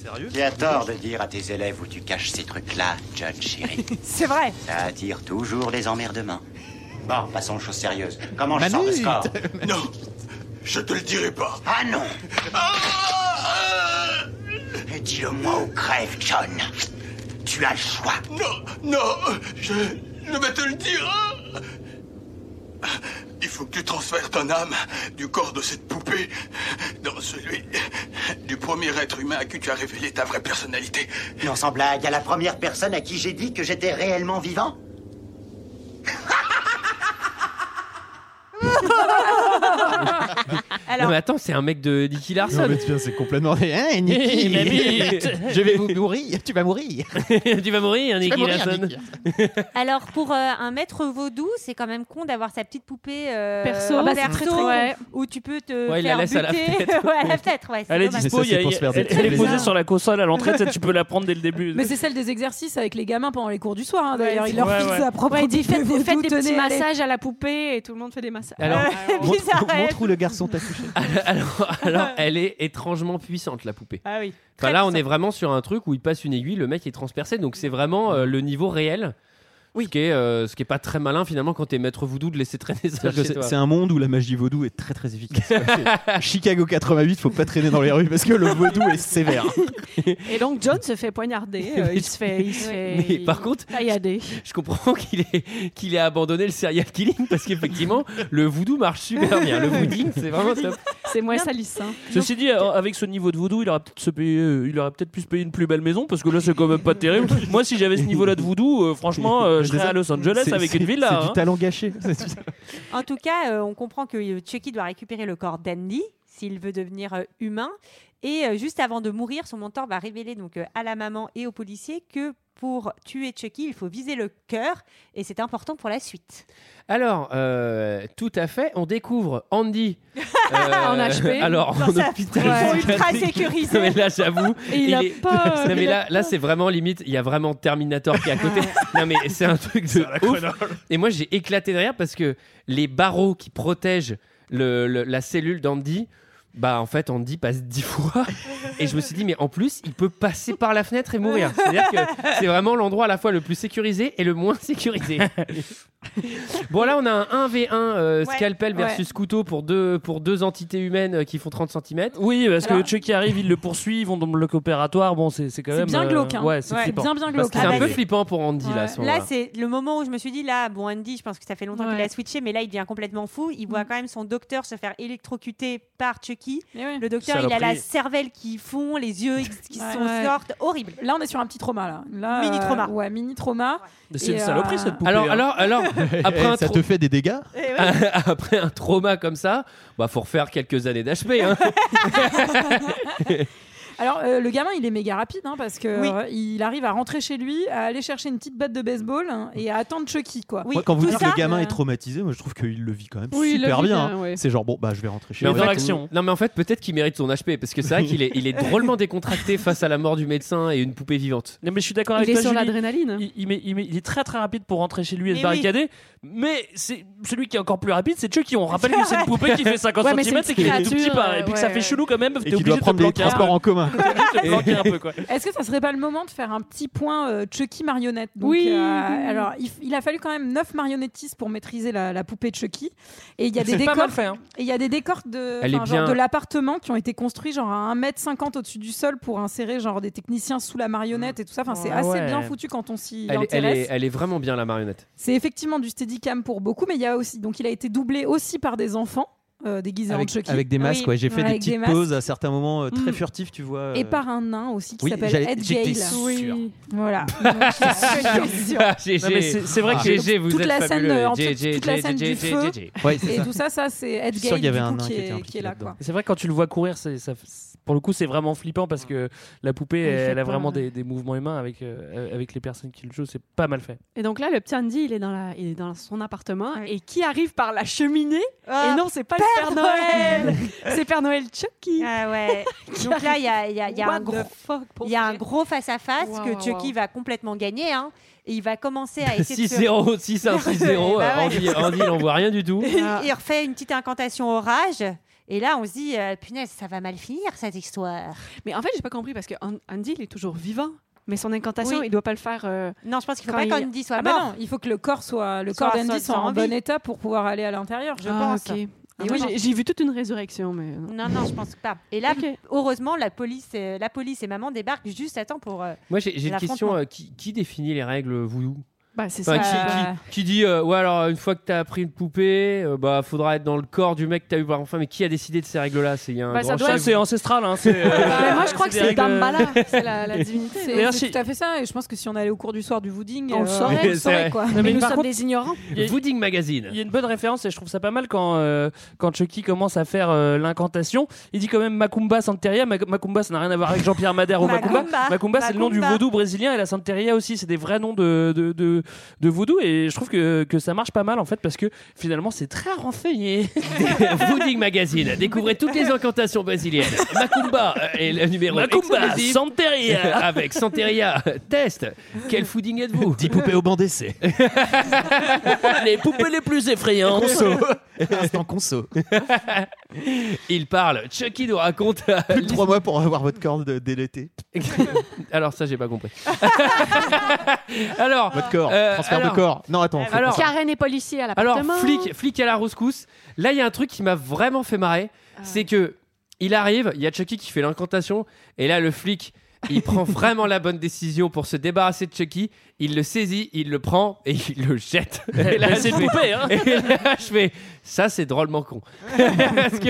Sérieux? Tu as tort de dire à tes élèves où tu caches ces trucs-là, John Chéri. C'est vrai. Ça attire toujours les emmerdements. Bon, passons aux choses sérieuses. Comment je sors le score? Non, je te le dirai pas. Ah non Dis-le-moi ou crève, John. Tu as le choix. Non, non, je ne vais te le dire. Il faut que tu transfères ton âme du corps de cette poupée dans celui du premier être humain à qui tu as révélé ta vraie personnalité. Non, sans blague, à la première personne à qui j'ai dit que j'étais réellement vivant? Non mais attends, c'est un mec de Nicky Larson. Non, mais tiens, c'est complètement. Hein, Nicky Eh, mamie. Je vais vous mourir. Tu vas mourir. tu vas mourir, Nicky mourir, Larson. Nicky. Alors pour euh, un maître vaudou, c'est quand même con d'avoir sa petite poupée euh, Perso. Ah bah, perso, très, très ouais, où tu peux te Ouais, il la faire laisse à la buter. fenêtre. ouais, à la fenêtre, ouais. c'est Elle est dispo, faire elle, est posée sur la console à l'entrée, tu peux la prendre dès le début. Mais c'est celle des exercices avec les gamins pendant les cours du soir. hein, D'ailleurs, il leur Ouais, file ouais. sa propre Ouais, il dit poupée faites, des petits massages à la poupée et tout le monde fait des massages. Alors, montre où le garçon t'a touché. alors, alors, elle est étrangement puissante la poupée. Ah oui. Enfin là, on est vraiment sur un truc où il passe une aiguille, le mec est transpercé, donc c'est vraiment euh, le niveau réel. Oui. Ce qui est, euh, ce qui est pas très malin finalement quand t'es maître voodoo de laisser traîner ça chez c'est toi. c'est un monde où la magie vaudou est très très efficace. Chicago 88, faut pas traîner dans les rues parce que le vaudou est sévère. Et donc John se fait poignarder, euh, il se fait, il se fait Mais par contre, taillader. je comprends qu'il ait, qu'il ait abandonné le serial killing parce qu'effectivement, le voodoo marche super bien. Le vooding, c'est vraiment top. C'est moins salissant. Ceci dit, avec ce niveau de voodoo, il aurait peut-être se payer, euh, il aurait peut-être pu se payer une plus belle maison parce que là, c'est quand même pas terrible. Moi, si j'avais ce niveau-là de voodoo, euh, franchement, euh, je serais à Los Angeles avec une villa. C'est hein. du talent gâché. En tout cas, euh, on comprend que euh, Chucky doit récupérer le corps d'Andy s'il veut devenir euh, humain. Et euh, juste avant de mourir, son mentor va révéler donc euh, à la maman et aux policiers que pour tuer Chucky, il faut viser le cœur et c'est important pour la suite. Alors, euh, tout à fait, on découvre Andy euh, En HP. Alors, en sa hôpital ultra. Non, mais là, j'avoue. Et il a pas- Non, mais là, là c'est vraiment limite. Il y a vraiment Terminator qui est à côté. non, mais c'est un truc de ouf. Et moi, j'ai éclaté derrière parce que les barreaux qui protègent le- le- la cellule d'Andy. Bah en fait Andy passe dix fois et je me suis dit mais en plus il peut passer par la fenêtre et mourir c'est à dire que c'est vraiment l'endroit à la fois le plus sécurisé et le moins sécurisé bon là on a un 1v1 euh, Ouais. scalpel versus couteau pour deux, pour deux entités humaines euh, qui font 30 cm Oui, parce Alors- que Chucky arrive, il le poursuit, ils vont dans le bloc opératoire. Bon, c'est quand C'est même. bien euh, glauque. hein. Ouais, c'est bien bien glauque. que c'est un peu flippant pour Andy là ce Là, c'est le moment où je me suis dit, là, bon, Andy, je pense que ça fait longtemps qu'il a switché, mais là, il devient complètement fou. Il voit quand même son docteur se faire électrocuter par Chucky. Eh ouais. Le docteur, il a la cervelle qui fond, les yeux qui Ouais. sont Ouais. sortent. Horrible. Là, on est sur un petit trauma. Là. Là, Mini euh, trauma. ouais, mini trauma. C'est une saloperie euh, cette poupée. Alors, hein. alors, alors, après un, ça te fait des dégâts après un trauma comme ça, bah faut refaire quelques années d'HP. Hein. Alors, euh, le gamin, il est méga rapide hein, parce que Oui. euh, il arrive à rentrer chez lui, à aller chercher une petite batte de baseball hein, et à attendre Chucky, quoi. Oui, Moi, quand vous tout dites ça, le gamin euh, est traumatisé, moi je trouve qu'il le vit quand même Oui, super vit bien. bien, hein. ouais. C'est genre bon bah je vais rentrer chez l'action. Non mais en fait peut-être qu'il mérite son HP parce que c'est vrai qu'il est, il est drôlement décontracté face à la mort du médecin et une poupée vivante. Non, mais je suis d'accord Il avec est toi. sur Julie. l'adrénaline. Il, il met- il met- il est très très rapide pour rentrer chez lui et se barricader. Mais c'est celui qui est encore plus rapide, c'est Chucky. On rappelle que c'est une poupée qui fait 50 Ouais, mais cm c'est et qui est tout petit et puis que ça fait chelou quand même. Et T'es qui obligé doit de prendre un transports en commun. Est-ce que ça serait pas le moment de faire un petit point euh, Chucky marionnette? Donc, Oui. euh, alors, il, f- il a fallu quand même 9 marionnettistes pour maîtriser la, la poupée de Chucky. Et il y a des C'est pas décors. mal fait. hein. Et il y a des décors de, Elle est enfin, genre bien- de l'appartement qui ont été construits genre à 1m50 au-dessus du sol pour insérer genre des techniciens sous la marionnette et tout ça. Enfin, c'est assez ouais. bien foutu quand on s'y Elle, est- elle intéresse. est, elle est vraiment bien la marionnette. C'est effectivement du steadicam pour beaucoup, mais il y a aussi donc il a été doublé aussi par des enfants euh, déguisés en Avec, Chucky avec des masques, Oui. ouais. J'ai fait Ouais, des petites pauses à certains moments euh, très Mm. furtifs, tu vois. et euh, par un nain aussi qui oui, s'appelle Ed Gale. Oui. Voilà. Ah, c'est vrai que Ah, j'ai- GG, vous toute êtes la scène, fabuleux. toute- la scène du feu. Et tout ça, ça c'est Ed Gale qu'il y avait du un coup, nain qui, est, là. C'est vrai quand tu le vois courir, c'est ça. Pour le coup, c'est vraiment flippant parce que la poupée, Elle a vraiment des, des mouvements humains avec, euh, avec les personnes qui le jouent. C'est pas mal fait. Et donc là, le petit Andy, il est dans, la, il est dans son appartement. Ouais. Et qui arrive par la cheminée Ah, Et non, c'est pas le Père Noël C'est Père Noël Chucky Ah ouais. Donc là, il y a, il y a- y a un gros, il y a un gros face-à-face Wow, que wow, Chucky wow. va complètement gagner. Hein, et il va commencer à essayer de se... 6-0, 6-1, 6-0. Bah ouais. Andy, Andy, il en voit rien du tout. il, il refait une petite incantation orage Et là, on se dit, euh, punaise, ça va mal finir cette histoire. Mais en fait, j'ai pas compris parce que An- Andy, il est toujours vivant. Mais son incantation, Oui. il doit pas le faire. euh, Non, je pense qu'il faut quand pas il- qu'Andy soit Ah bah mort. non, il faut que le corps soit, le Soit- corps d'Andy soit- soit soit en en bon état pour pouvoir aller à l'intérieur. Je Ah, pense. ok. Ah, non. j'ai- vu toute une résurrection, mais. Non, non, je pense pas. Et là, heureusement, la police, euh, la police et maman débarquent juste à temps pour. euh, Moi, j'ai une question. euh, qui, qui définit les règles voodoo Bah, c'est Enfin, ça. qui, Euh, qui- qui dit euh, ouais alors une fois que t'as pris une poupée euh, bah faudra être dans le corps du mec que t'as eu par enfant mais qui a décidé de ces règles là c'est il y a un Bah, ça grand doit chef. être- C'est ancestral. Hein, c'est, euh, Bah, moi, je crois que c'est règles- Dambala, c'est la, la divinité. C'est D'ailleurs, c'est si- tout à fait ça, et je pense que si on allait au cours du soir du vooding, On le euh, saurait, on c'est le saurait quoi. Non, Mais, mais nous par sommes contre- des ignorants. Il y a- Vooding Magazine Il y a une bonne référence et je trouve ça pas mal quand, euh, quand Chucky commence à faire euh, l'incantation. Il dit quand même Macumba Santeria. Ma- Macumba, ça n'a rien à voir avec Jean-Pierre Madère ou Macumba. Macumba. C'est le nom du vaudou brésilien et la Santeria aussi. C'est des vrais noms de, de, vaudou et je trouve que, que ça marche pas mal en fait parce que finalement c'est très renseigné. Vooding Magazine découvrez toutes les incantations brésiliennes Macumba euh, et le numéro Macumba Santeria. avec Santeria test quel fooding êtes-vous? 10 poupées au banc d'essai. les poupées les plus effrayantes. Conso. Instant conso. il parle Chucky nous raconte Plus de 3 mois pour avoir votre corps de délété. alors ça j'ai pas compris alors Votre corps. Euh, Transfert alors- de corps. Non, attends. faut alors-. Karen est policier à Alors, l'appartement. flic, flic à la rescousse. Là, il y a un truc qui m'a vraiment fait marrer. Ah. C'est que il arrive, il y a Chucky qui fait l'incantation, et là, le flic, il prend vraiment la bonne décision pour se débarrasser de Chucky. Il le saisit, il le prend et il le jette. Et là, c'est poupée, hein. Et là, je fais, ça, c'est drôlement con. Parce que-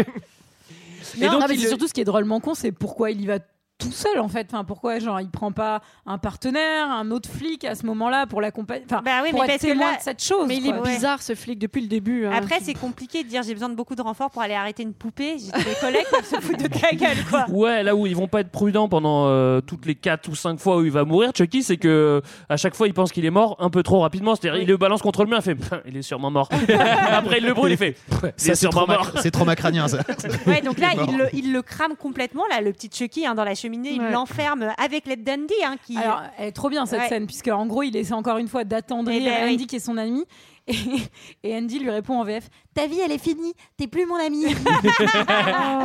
Et donc, mais le- surtout ce qui est drôlement con, c'est pourquoi il y va tout seul en fait. Enfin, pourquoi genre il prend pas un partenaire, un autre flic à ce moment-là pour l'accompagner? Enfin, Bah oui, pour mais être parce que témoin là- de cette chose. Mais il est bizarre ce flic depuis le début. hein. Après, c'est compliqué de dire j'ai besoin de beaucoup de renforts pour aller arrêter une poupée. J'ai des collègues qui se foutent de ta gueule, quoi. Ouais, là où ils vont pas être prudents pendant euh, toutes les 4 ou 5 fois où il va mourir, Chucky, c'est que euh, à chaque fois il pense qu'il est mort un peu trop rapidement. C'est-à-dire, il le balance contre le mur, il fait il est sûrement mort. Après, il le brûle, il fait il Ça, est c'est sûrement trauma- mort. c'est traumacriânien, ça. Ouais, donc là, le, il le crame complètement, là, le petit Chucky hein, dans la cheminée. Il Ouais. l'enferme avec l'aide d'Andy. Hein, qui... Alors, elle est trop bien cette Ouais. scène, puisque en gros, il essaie encore une fois d'attendrir Eh ben oui. Andy qui est son ami. Et, et Andy lui répond en VF Ta vie, elle est finie, t'es plus mon ami.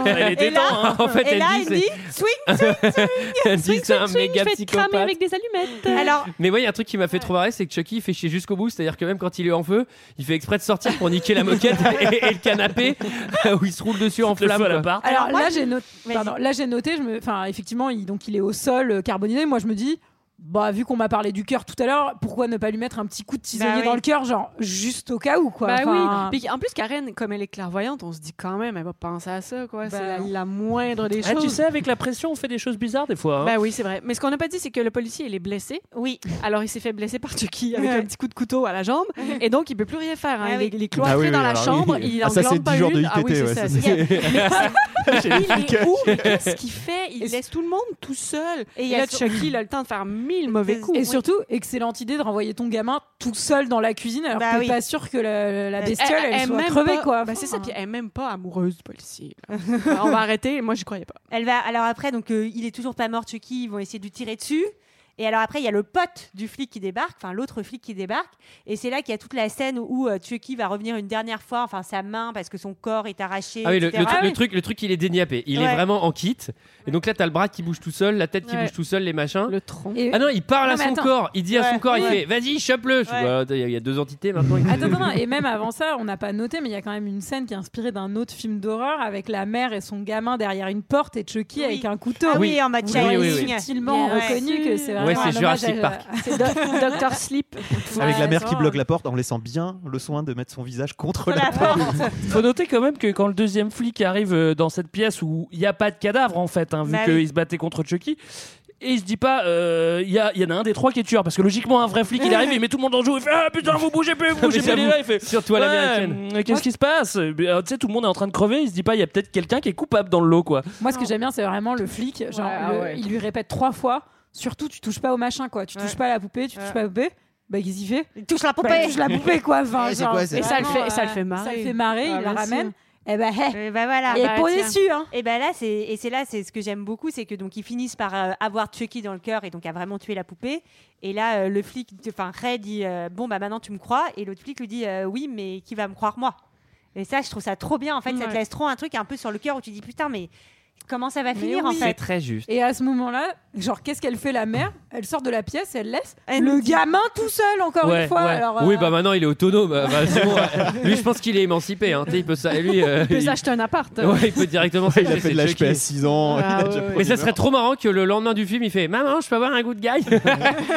Il était Et là- temps, hein. en fait, Et là, elle Andy, dit, swing, swing, elle dit c'est un méga je vais te cramer psychopathe. avec des allumettes. Alors, Mais moi, il y a un truc qui m'a fait trop marrer, c'est que Chucky il fait chier jusqu'au bout. C'est-à-dire que même quand il est en feu, il fait exprès de sortir pour niquer la moquette et, et le canapé où il se roule dessus en flamme. à quoi. l'appart. Alors, Alors, moi, là, j'ai noté, là, j'ai noté, je me, enfin, effectivement, il, donc il est au sol euh, carbonisé. Moi, je me dis, bah, vu qu'on m'a parlé du cœur tout à l'heure, pourquoi ne pas lui mettre un petit coup de tisonnier Bah oui. dans le cœur, genre juste au cas où, quoi. Bah Enfin, oui. Puis en plus, Karen, comme elle est clairvoyante, on se dit quand même, elle va penser à ça, quoi. c'est Bah la, non. la moindre des Ah, choses. tu sais, avec la pression, on fait des choses bizarres des fois. hein. Bah oui, c'est vrai. Mais ce qu'on n'a pas dit, c'est que le policier, il est blessé. oui. Alors, il s'est fait blesser par Chucky avec Ouais. un petit coup de couteau à la jambe. Et donc, il peut plus rien faire. hein. Ah il, oui. est, il est cloîtré Ah oui, dans la alors chambre. oui. Il Ah, ça, c'est pas 10 jours de une. Ah oui, ITT, c'est ouais, ça. c'est- Chez les flics. Qu'est-ce qu'il fait Il laisse tout le monde tout seul. Et Et, il y a là, sur- Chucky, il a le temps de faire mille mauvais coups. Et surtout, excellente idée de renvoyer ton gamin tout seul dans la cuisine alors Bah que t'es oui. pas sûr que la, la bestiole elle, est soit même crevée pas- quoi. Bah, c'est ça, puis elle est même pas amoureuse du policier. là. On va arrêter, moi j'y croyais pas. Elle va. Alors après, donc euh, il est toujours pas mort, Chucky. Ils vont essayer de lui tirer dessus. Et alors après, il y a le pote du flic qui débarque, enfin l'autre flic qui débarque. Et c'est là qu'il y a toute la scène où euh, Chucky va revenir une dernière fois, enfin sa main parce que son corps est arraché. Ah oui, le, le truc- le truc, le truc, il est déniapé. Il est vraiment en kit. Et donc là, t'as le bras qui bouge tout seul, la tête qui Ouais. bouge tout seul, les machins. Le tronc. et- Ah non, il parle Non, à son attends. corps. Il dit à son Ouais. corps, il fait Vas-y, chope-le. Bah, Il y, a- il y a deux entités maintenant. Attends, attends, attends. et même avant ça, on n'a pas noté, mais il y a quand même une scène qui est inspirée d'un autre film d'horreur avec la mère et son gamin derrière une porte et Chucky Oui. avec un couteau. Ah Oui. en mode Vous Oui, oui, subtilement reconnu que c'est vraiment Ouais, c'est Jurassic à- Park. C'est Do- Dr. Sleep. Avec la Ouais, mère qui bloque la porte en laissant bien le soin de mettre son visage contre la porte. Faut noter quand même que quand le deuxième flic arrive euh, dans cette pièce où il n'y a pas de cadavre en fait, hein, vu Bah qu'il oui. se battait contre Chucky. Et il se dit pas, euh, il y, a- il y en a un des trois qui est tueur, parce que logiquement un vrai flic il arrive, il met tout le monde en joue, il fait ah putain vous bougez plus, vous bougez plus, il là, fait Surtout à Ouais, l'américaine. euh, Qu'est-ce qui se passe? Euh, Tu sais, tout le monde est en train de crever. Il se dit pas, il y a peut-être quelqu'un qui est coupable dans le lot, quoi. Moi, ce que j'aime bien, c'est vraiment le flic. Genre, Ouais, ah le- ouais. il lui répète trois fois. Surtout, tu touches pas au machin, quoi. Tu Ouais. touches pas à la poupée, tu Ouais. touches pas à la poupée. Bah, qu'est-ce qu'il fait Il touche la Bah, poupée. il touche la poupée, quoi. Enfin, Eh, genre, quoi, Et ça le fait, ça le euh, fait marrer. Ça le fait marrer, Ah, il la ramène. sûr. Et bah, hé, Et ben voilà. il est bah, tiens. déçu, hein. Et ben là, c'est et c'est là, c'est ce que j'aime beaucoup, c'est que donc ils finissent par euh, avoir Chucky dans le cœur et donc à vraiment tuer la poupée. Et là, euh, le flic, enfin Ray dit euh, bon bah maintenant tu me crois et l'autre flic lui dit euh, oui mais qui va me croire moi? Et ça, je trouve ça trop bien. En fait, ça te laisse trop un truc un peu sur le cœur où tu dis putain, mais comment ça va Mais finir oui. en fait C'est très juste. Et à ce moment-là, genre, qu'est-ce qu'elle fait la mère? Elle sort de la pièce et elle laisse Elle le gamin tout seul, encore Ouais, une fois. ouais. Alors, Oui, euh, bah maintenant il est autonome. Bah, bah, bon. Lui, je pense qu'il est émancipé. Hein. Il peut ça. Lui, euh, Il peut il- s'acheter un appart. Ouais, il peut directement Il a fait de l'HP à Chucky. 6 ans. Ah, Mais ça serait trop marrant que le lendemain du film, il fait Maman, je peux avoir un good guy?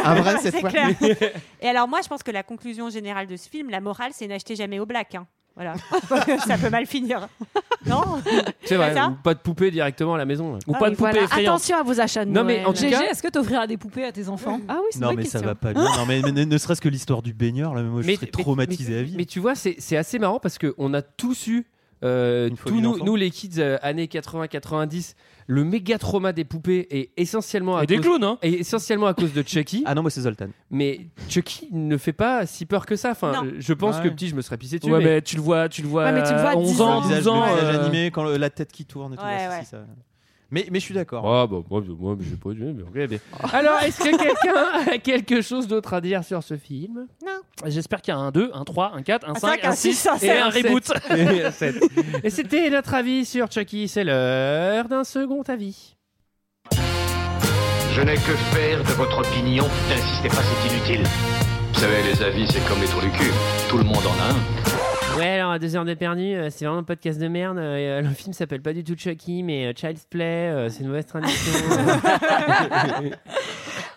Un vrai cette C'est fois. clair. Et alors moi, je pense que la conclusion générale de ce film, la morale, c'est n'achetez jamais au black. hein. Voilà, ça peut mal finir. Non C'est vrai, Pas ça ou pas de poupée directement à la maison. là. Ou Ah pas oui, de poupée voilà. effrayante. Attention à vos achats de Non, mais Noël. en tout GG, cas- est-ce que t'offriras des poupées à tes enfants Ah oui, c'est une Non mais ça question. va pas bien. Non mais, mais ne, ne serait-ce que l'histoire du baigneur là, moi je serais traumatisé mais- à vie. Mais tu vois, c'est c'est assez marrant parce qu'on a tous eu, euh, Une tous phobie nous, d'enfant. nous les kids euh, années 80-90, le méga trauma des poupées est essentiellement à Et des cause, clowns, hein et essentiellement à cause de Chucky. Ah non moi c'est Zoltan. Mais Chucky ne fait pas si peur que ça. Enfin, Non. je pense Ouais. que petit, je me serais pissé dessus. Ouais, mais- mais tu le vois, tu le vois, Ouais, mais tu le vois à à 10 11 ans, ans. le visage, 12 ans. le visage euh, animé quand le- la tête qui tourne et tout. Ouais, ouais, si, ouais. si, ça- Mais, mais je suis d'accord. Ah bah moi, moi j'ai pas mais ok, mais- Alors, est-ce que quelqu'un a quelque chose d'autre à dire sur ce film? J'espère qu'il y a un 2, un 3, un 4, un 5, cinq, un un 6 six, un et sept, un reboot. Et un. Et c'était notre avis sur Chucky. C'est l'heure d'un second avis. Je n'ai que faire de votre opinion. N'insistez pas, c'est inutile. Vous savez, les avis, c'est comme les trous du cul. Tout le monde en a un. Ouais, alors à deux heures de perdu, euh, c'est vraiment un podcast de merde. Euh, le film s'appelle pas du tout Chucky, mais euh, Child's Play. euh, c'est une mauvaise traduction.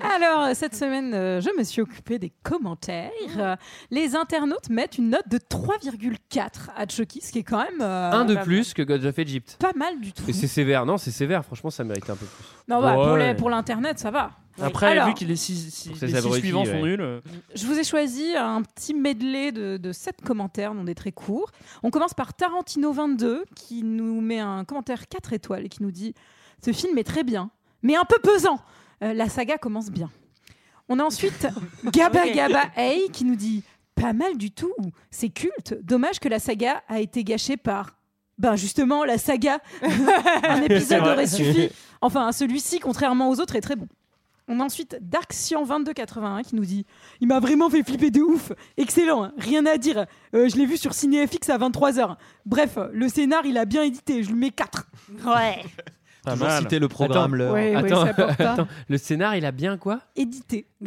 Alors, euh, cette semaine, euh, je me suis occupée des commentaires. Euh, les internautes mettent une note de 3,4 à Chucky, ce qui est quand même euh, un de plus que God of Egypt. pas mal du tout. Et c'est sévère. Non, c'est sévère. Franchement, ça mérite un peu plus. Non, bah, pour, Ouais. les- pour l'internet, ça va. Après, Alors, vu que les 6 ces abrutis, suivants sont ouais. nuls. euh, Je vous ai choisi un petit medley de, de 7 commentaires, dont des très courts. On commence par Tarantino22, qui nous met un commentaire 4 étoiles et qui nous dit Ce film est très bien, mais un peu pesant. Euh, la saga commence bien. On a ensuite Gaba. Gaba A qui nous dit Pas mal du tout, c'est culte. Dommage que la saga a été gâchée par. Ben justement, la saga. un épisode aurait suffi. Enfin, celui-ci, contrairement aux autres, est très bon. On a ensuite Darksian2281 qui nous dit Il m'a vraiment fait flipper de ouf. Excellent, hein. rien à dire. Euh, je l'ai vu sur CinéFX à 23h. Bref, le scénar, il a bien édité. Je lui mets 4. Ouais. Pas Toujours mal. citer le programme. Attends. l'heure. Ouais, ouais, Attends, important. attends, le scénar, il a bien quoi? Édité.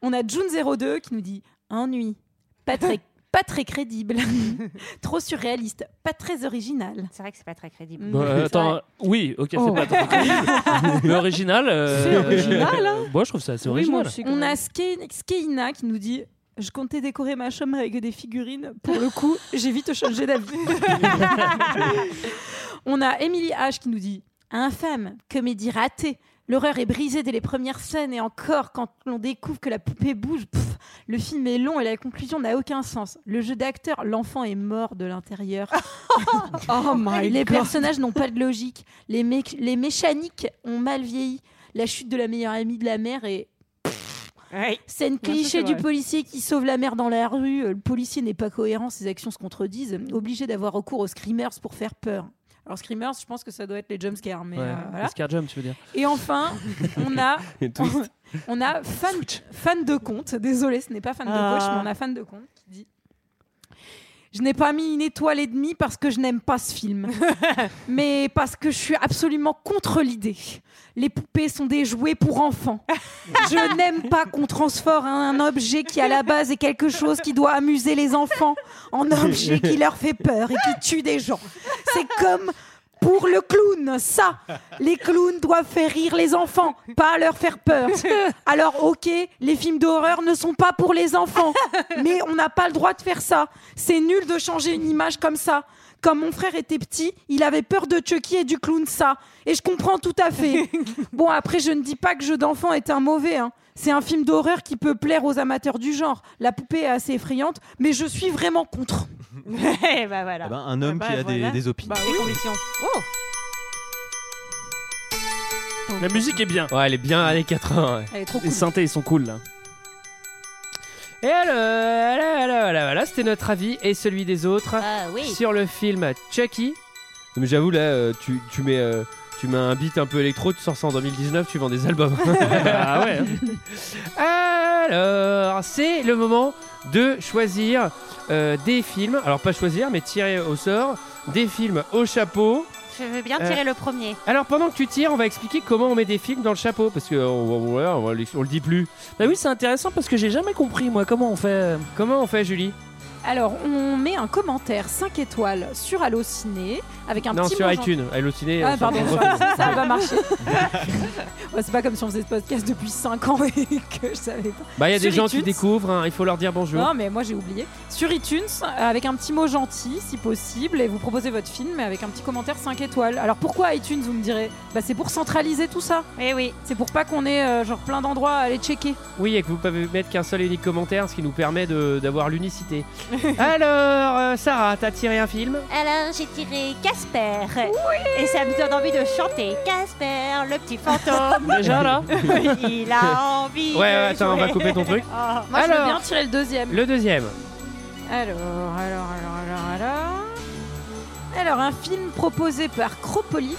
On a June02 qui nous dit Ennui. Pas très, pas très crédible. Trop surréaliste. Pas très original. C'est vrai que c'est pas très crédible. Bon, euh, attends, oui, ok, Oh. c'est pas très crédible. mais original. euh, C'est original, hein. Moi, je trouve ça assez Oui, moi original. On a Ske- Skeina qui nous dit Je comptais décorer ma chambre avec des figurines. Pour le coup, j'ai vite changé d'avis. On a Emily H qui nous dit Infâme, comédie ratée. L'horreur est brisée dès les premières scènes et encore quand l'on découvre que la poupée bouge, pff, le film est long et la conclusion n'a aucun sens. Le jeu d'acteur, l'enfant est mort de l'intérieur. Oh my les God. personnages n'ont pas de logique. Les, mé- les mécaniques ont mal vieilli. La chute de la meilleure amie de la mère est Ouais. Scène cliché c'est du policier qui sauve la mère dans la rue. Euh, Le policier n'est pas cohérent, ses actions se contredisent. Obligé d'avoir recours aux screamers pour faire peur. Alors screamers, je pense que ça doit être les jumpscares, mais Ouais, euh, voilà. les Scar Jump, tu veux dire. Et enfin, on a, on a fan, fan de compte. Désolé, ce n'est pas fan de Ah. coach, mais on a fan de compte qui dit. Je n'ai pas mis une étoile et demie parce que je n'aime pas ce film, mais parce que je suis absolument contre l'idée. Les poupées sont des jouets pour enfants. Je n'aime pas qu'on transforme un objet qui à la base est quelque chose qui doit amuser les enfants en objet qui leur fait peur et qui tue des gens. C'est comme pour le clown, ça. Les clowns doivent faire rire les enfants, pas leur faire peur. Alors ok, les films d'horreur ne sont pas pour les enfants, mais on n'a pas le droit de faire ça. C'est nul de changer une image comme ça. Comme mon frère était petit, il avait peur de Chucky et du clown, ça. Et je comprends tout à fait. Bon, après, je ne dis pas que Jeu d'enfant est un mauvais. hein. C'est un film d'horreur qui peut plaire aux amateurs du genre. La poupée est assez effrayante, mais je suis vraiment contre. Bah voilà. Eh ben, un homme Bah, qui a voilà. des, des opinions. Bah, des convictions. Oh La musique est bien. Ouais, elle est bien années 80. ouais. Elle est trop Les synthés, ils sont cool là. Et alors, voilà, voilà, voilà, voilà, c'était notre avis et celui des autres Ah oui. sur le film Chucky. Mais j'avoue, là, euh, tu, tu mets. euh, tu mets un beat un peu électro, tu sors ça en 2019, tu vends des albums. ah ouais. Euh, Alors, c'est le moment de choisir euh, des films. Alors, pas choisir, mais tirer au sort des films au chapeau. Je veux bien Euh, tirer le premier. Alors, pendant que tu tires, on va expliquer comment on met des films dans le chapeau. Parce que on, on- le dit plus. Bah oui, c'est intéressant parce que j'ai jamais compris, moi, comment on fait. Comment on fait, Julie? Alors, on met un commentaire 5 étoiles sur Allociné avec un Non, petit sur mot iTunes. Allociné. Ah, on pardon, ça ça va marcher. Ouais, c'est pas comme si on faisait ce podcast depuis 5 ans et que je savais pas. Bah, il y a des gens qui découvrent, hein, il faut leur dire bonjour. Non, mais moi j'ai oublié. Sur iTunes, euh, avec un petit mot gentil, si possible, et vous proposez votre film avec un petit commentaire 5 étoiles. Alors pourquoi iTunes, vous me direz? Bah c'est pour centraliser tout ça. Eh oui. C'est pour pas qu'on ait euh, genre plein d'endroits à aller checker. Oui, et que vous pouvez mettre qu'un seul et unique commentaire, ce qui nous permet de- d'avoir l'unicité. Alors, euh, Sarah, t'as tiré un film Alors j'ai tiré Casper. Et ça me donne envie de chanter Casper, le petit fantôme. Déjà, là Il a envie. Ouais, ouais, de attends, on va couper ton truc. Oh. Moi je veux Alors, bien tirer le deuxième. Le deuxième. Alors, alors, alors, alors, alors. Alors, un film proposé par Cropolite.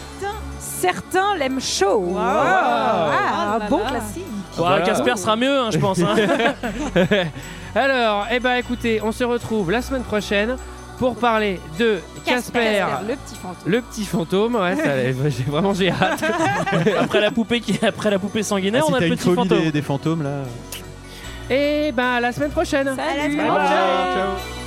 Certains l'aiment chaud. Ah, Oh un là bon là. classique. Ouais, Voilà. Casper sera mieux, hein, je pense. hein. Alors, eh ben écoutez, on se retrouve la semaine prochaine pour parler de Casper, le petit fantôme. le petit fantôme. Ouais, ça, j'ai vraiment j'ai hâte. après la poupée qui, après la poupée sanguinaire, Ah, si on a le petit phobie fantôme. des, des fantômes là. Et ben à la semaine prochaine. Salut. Bye bye. Ciao.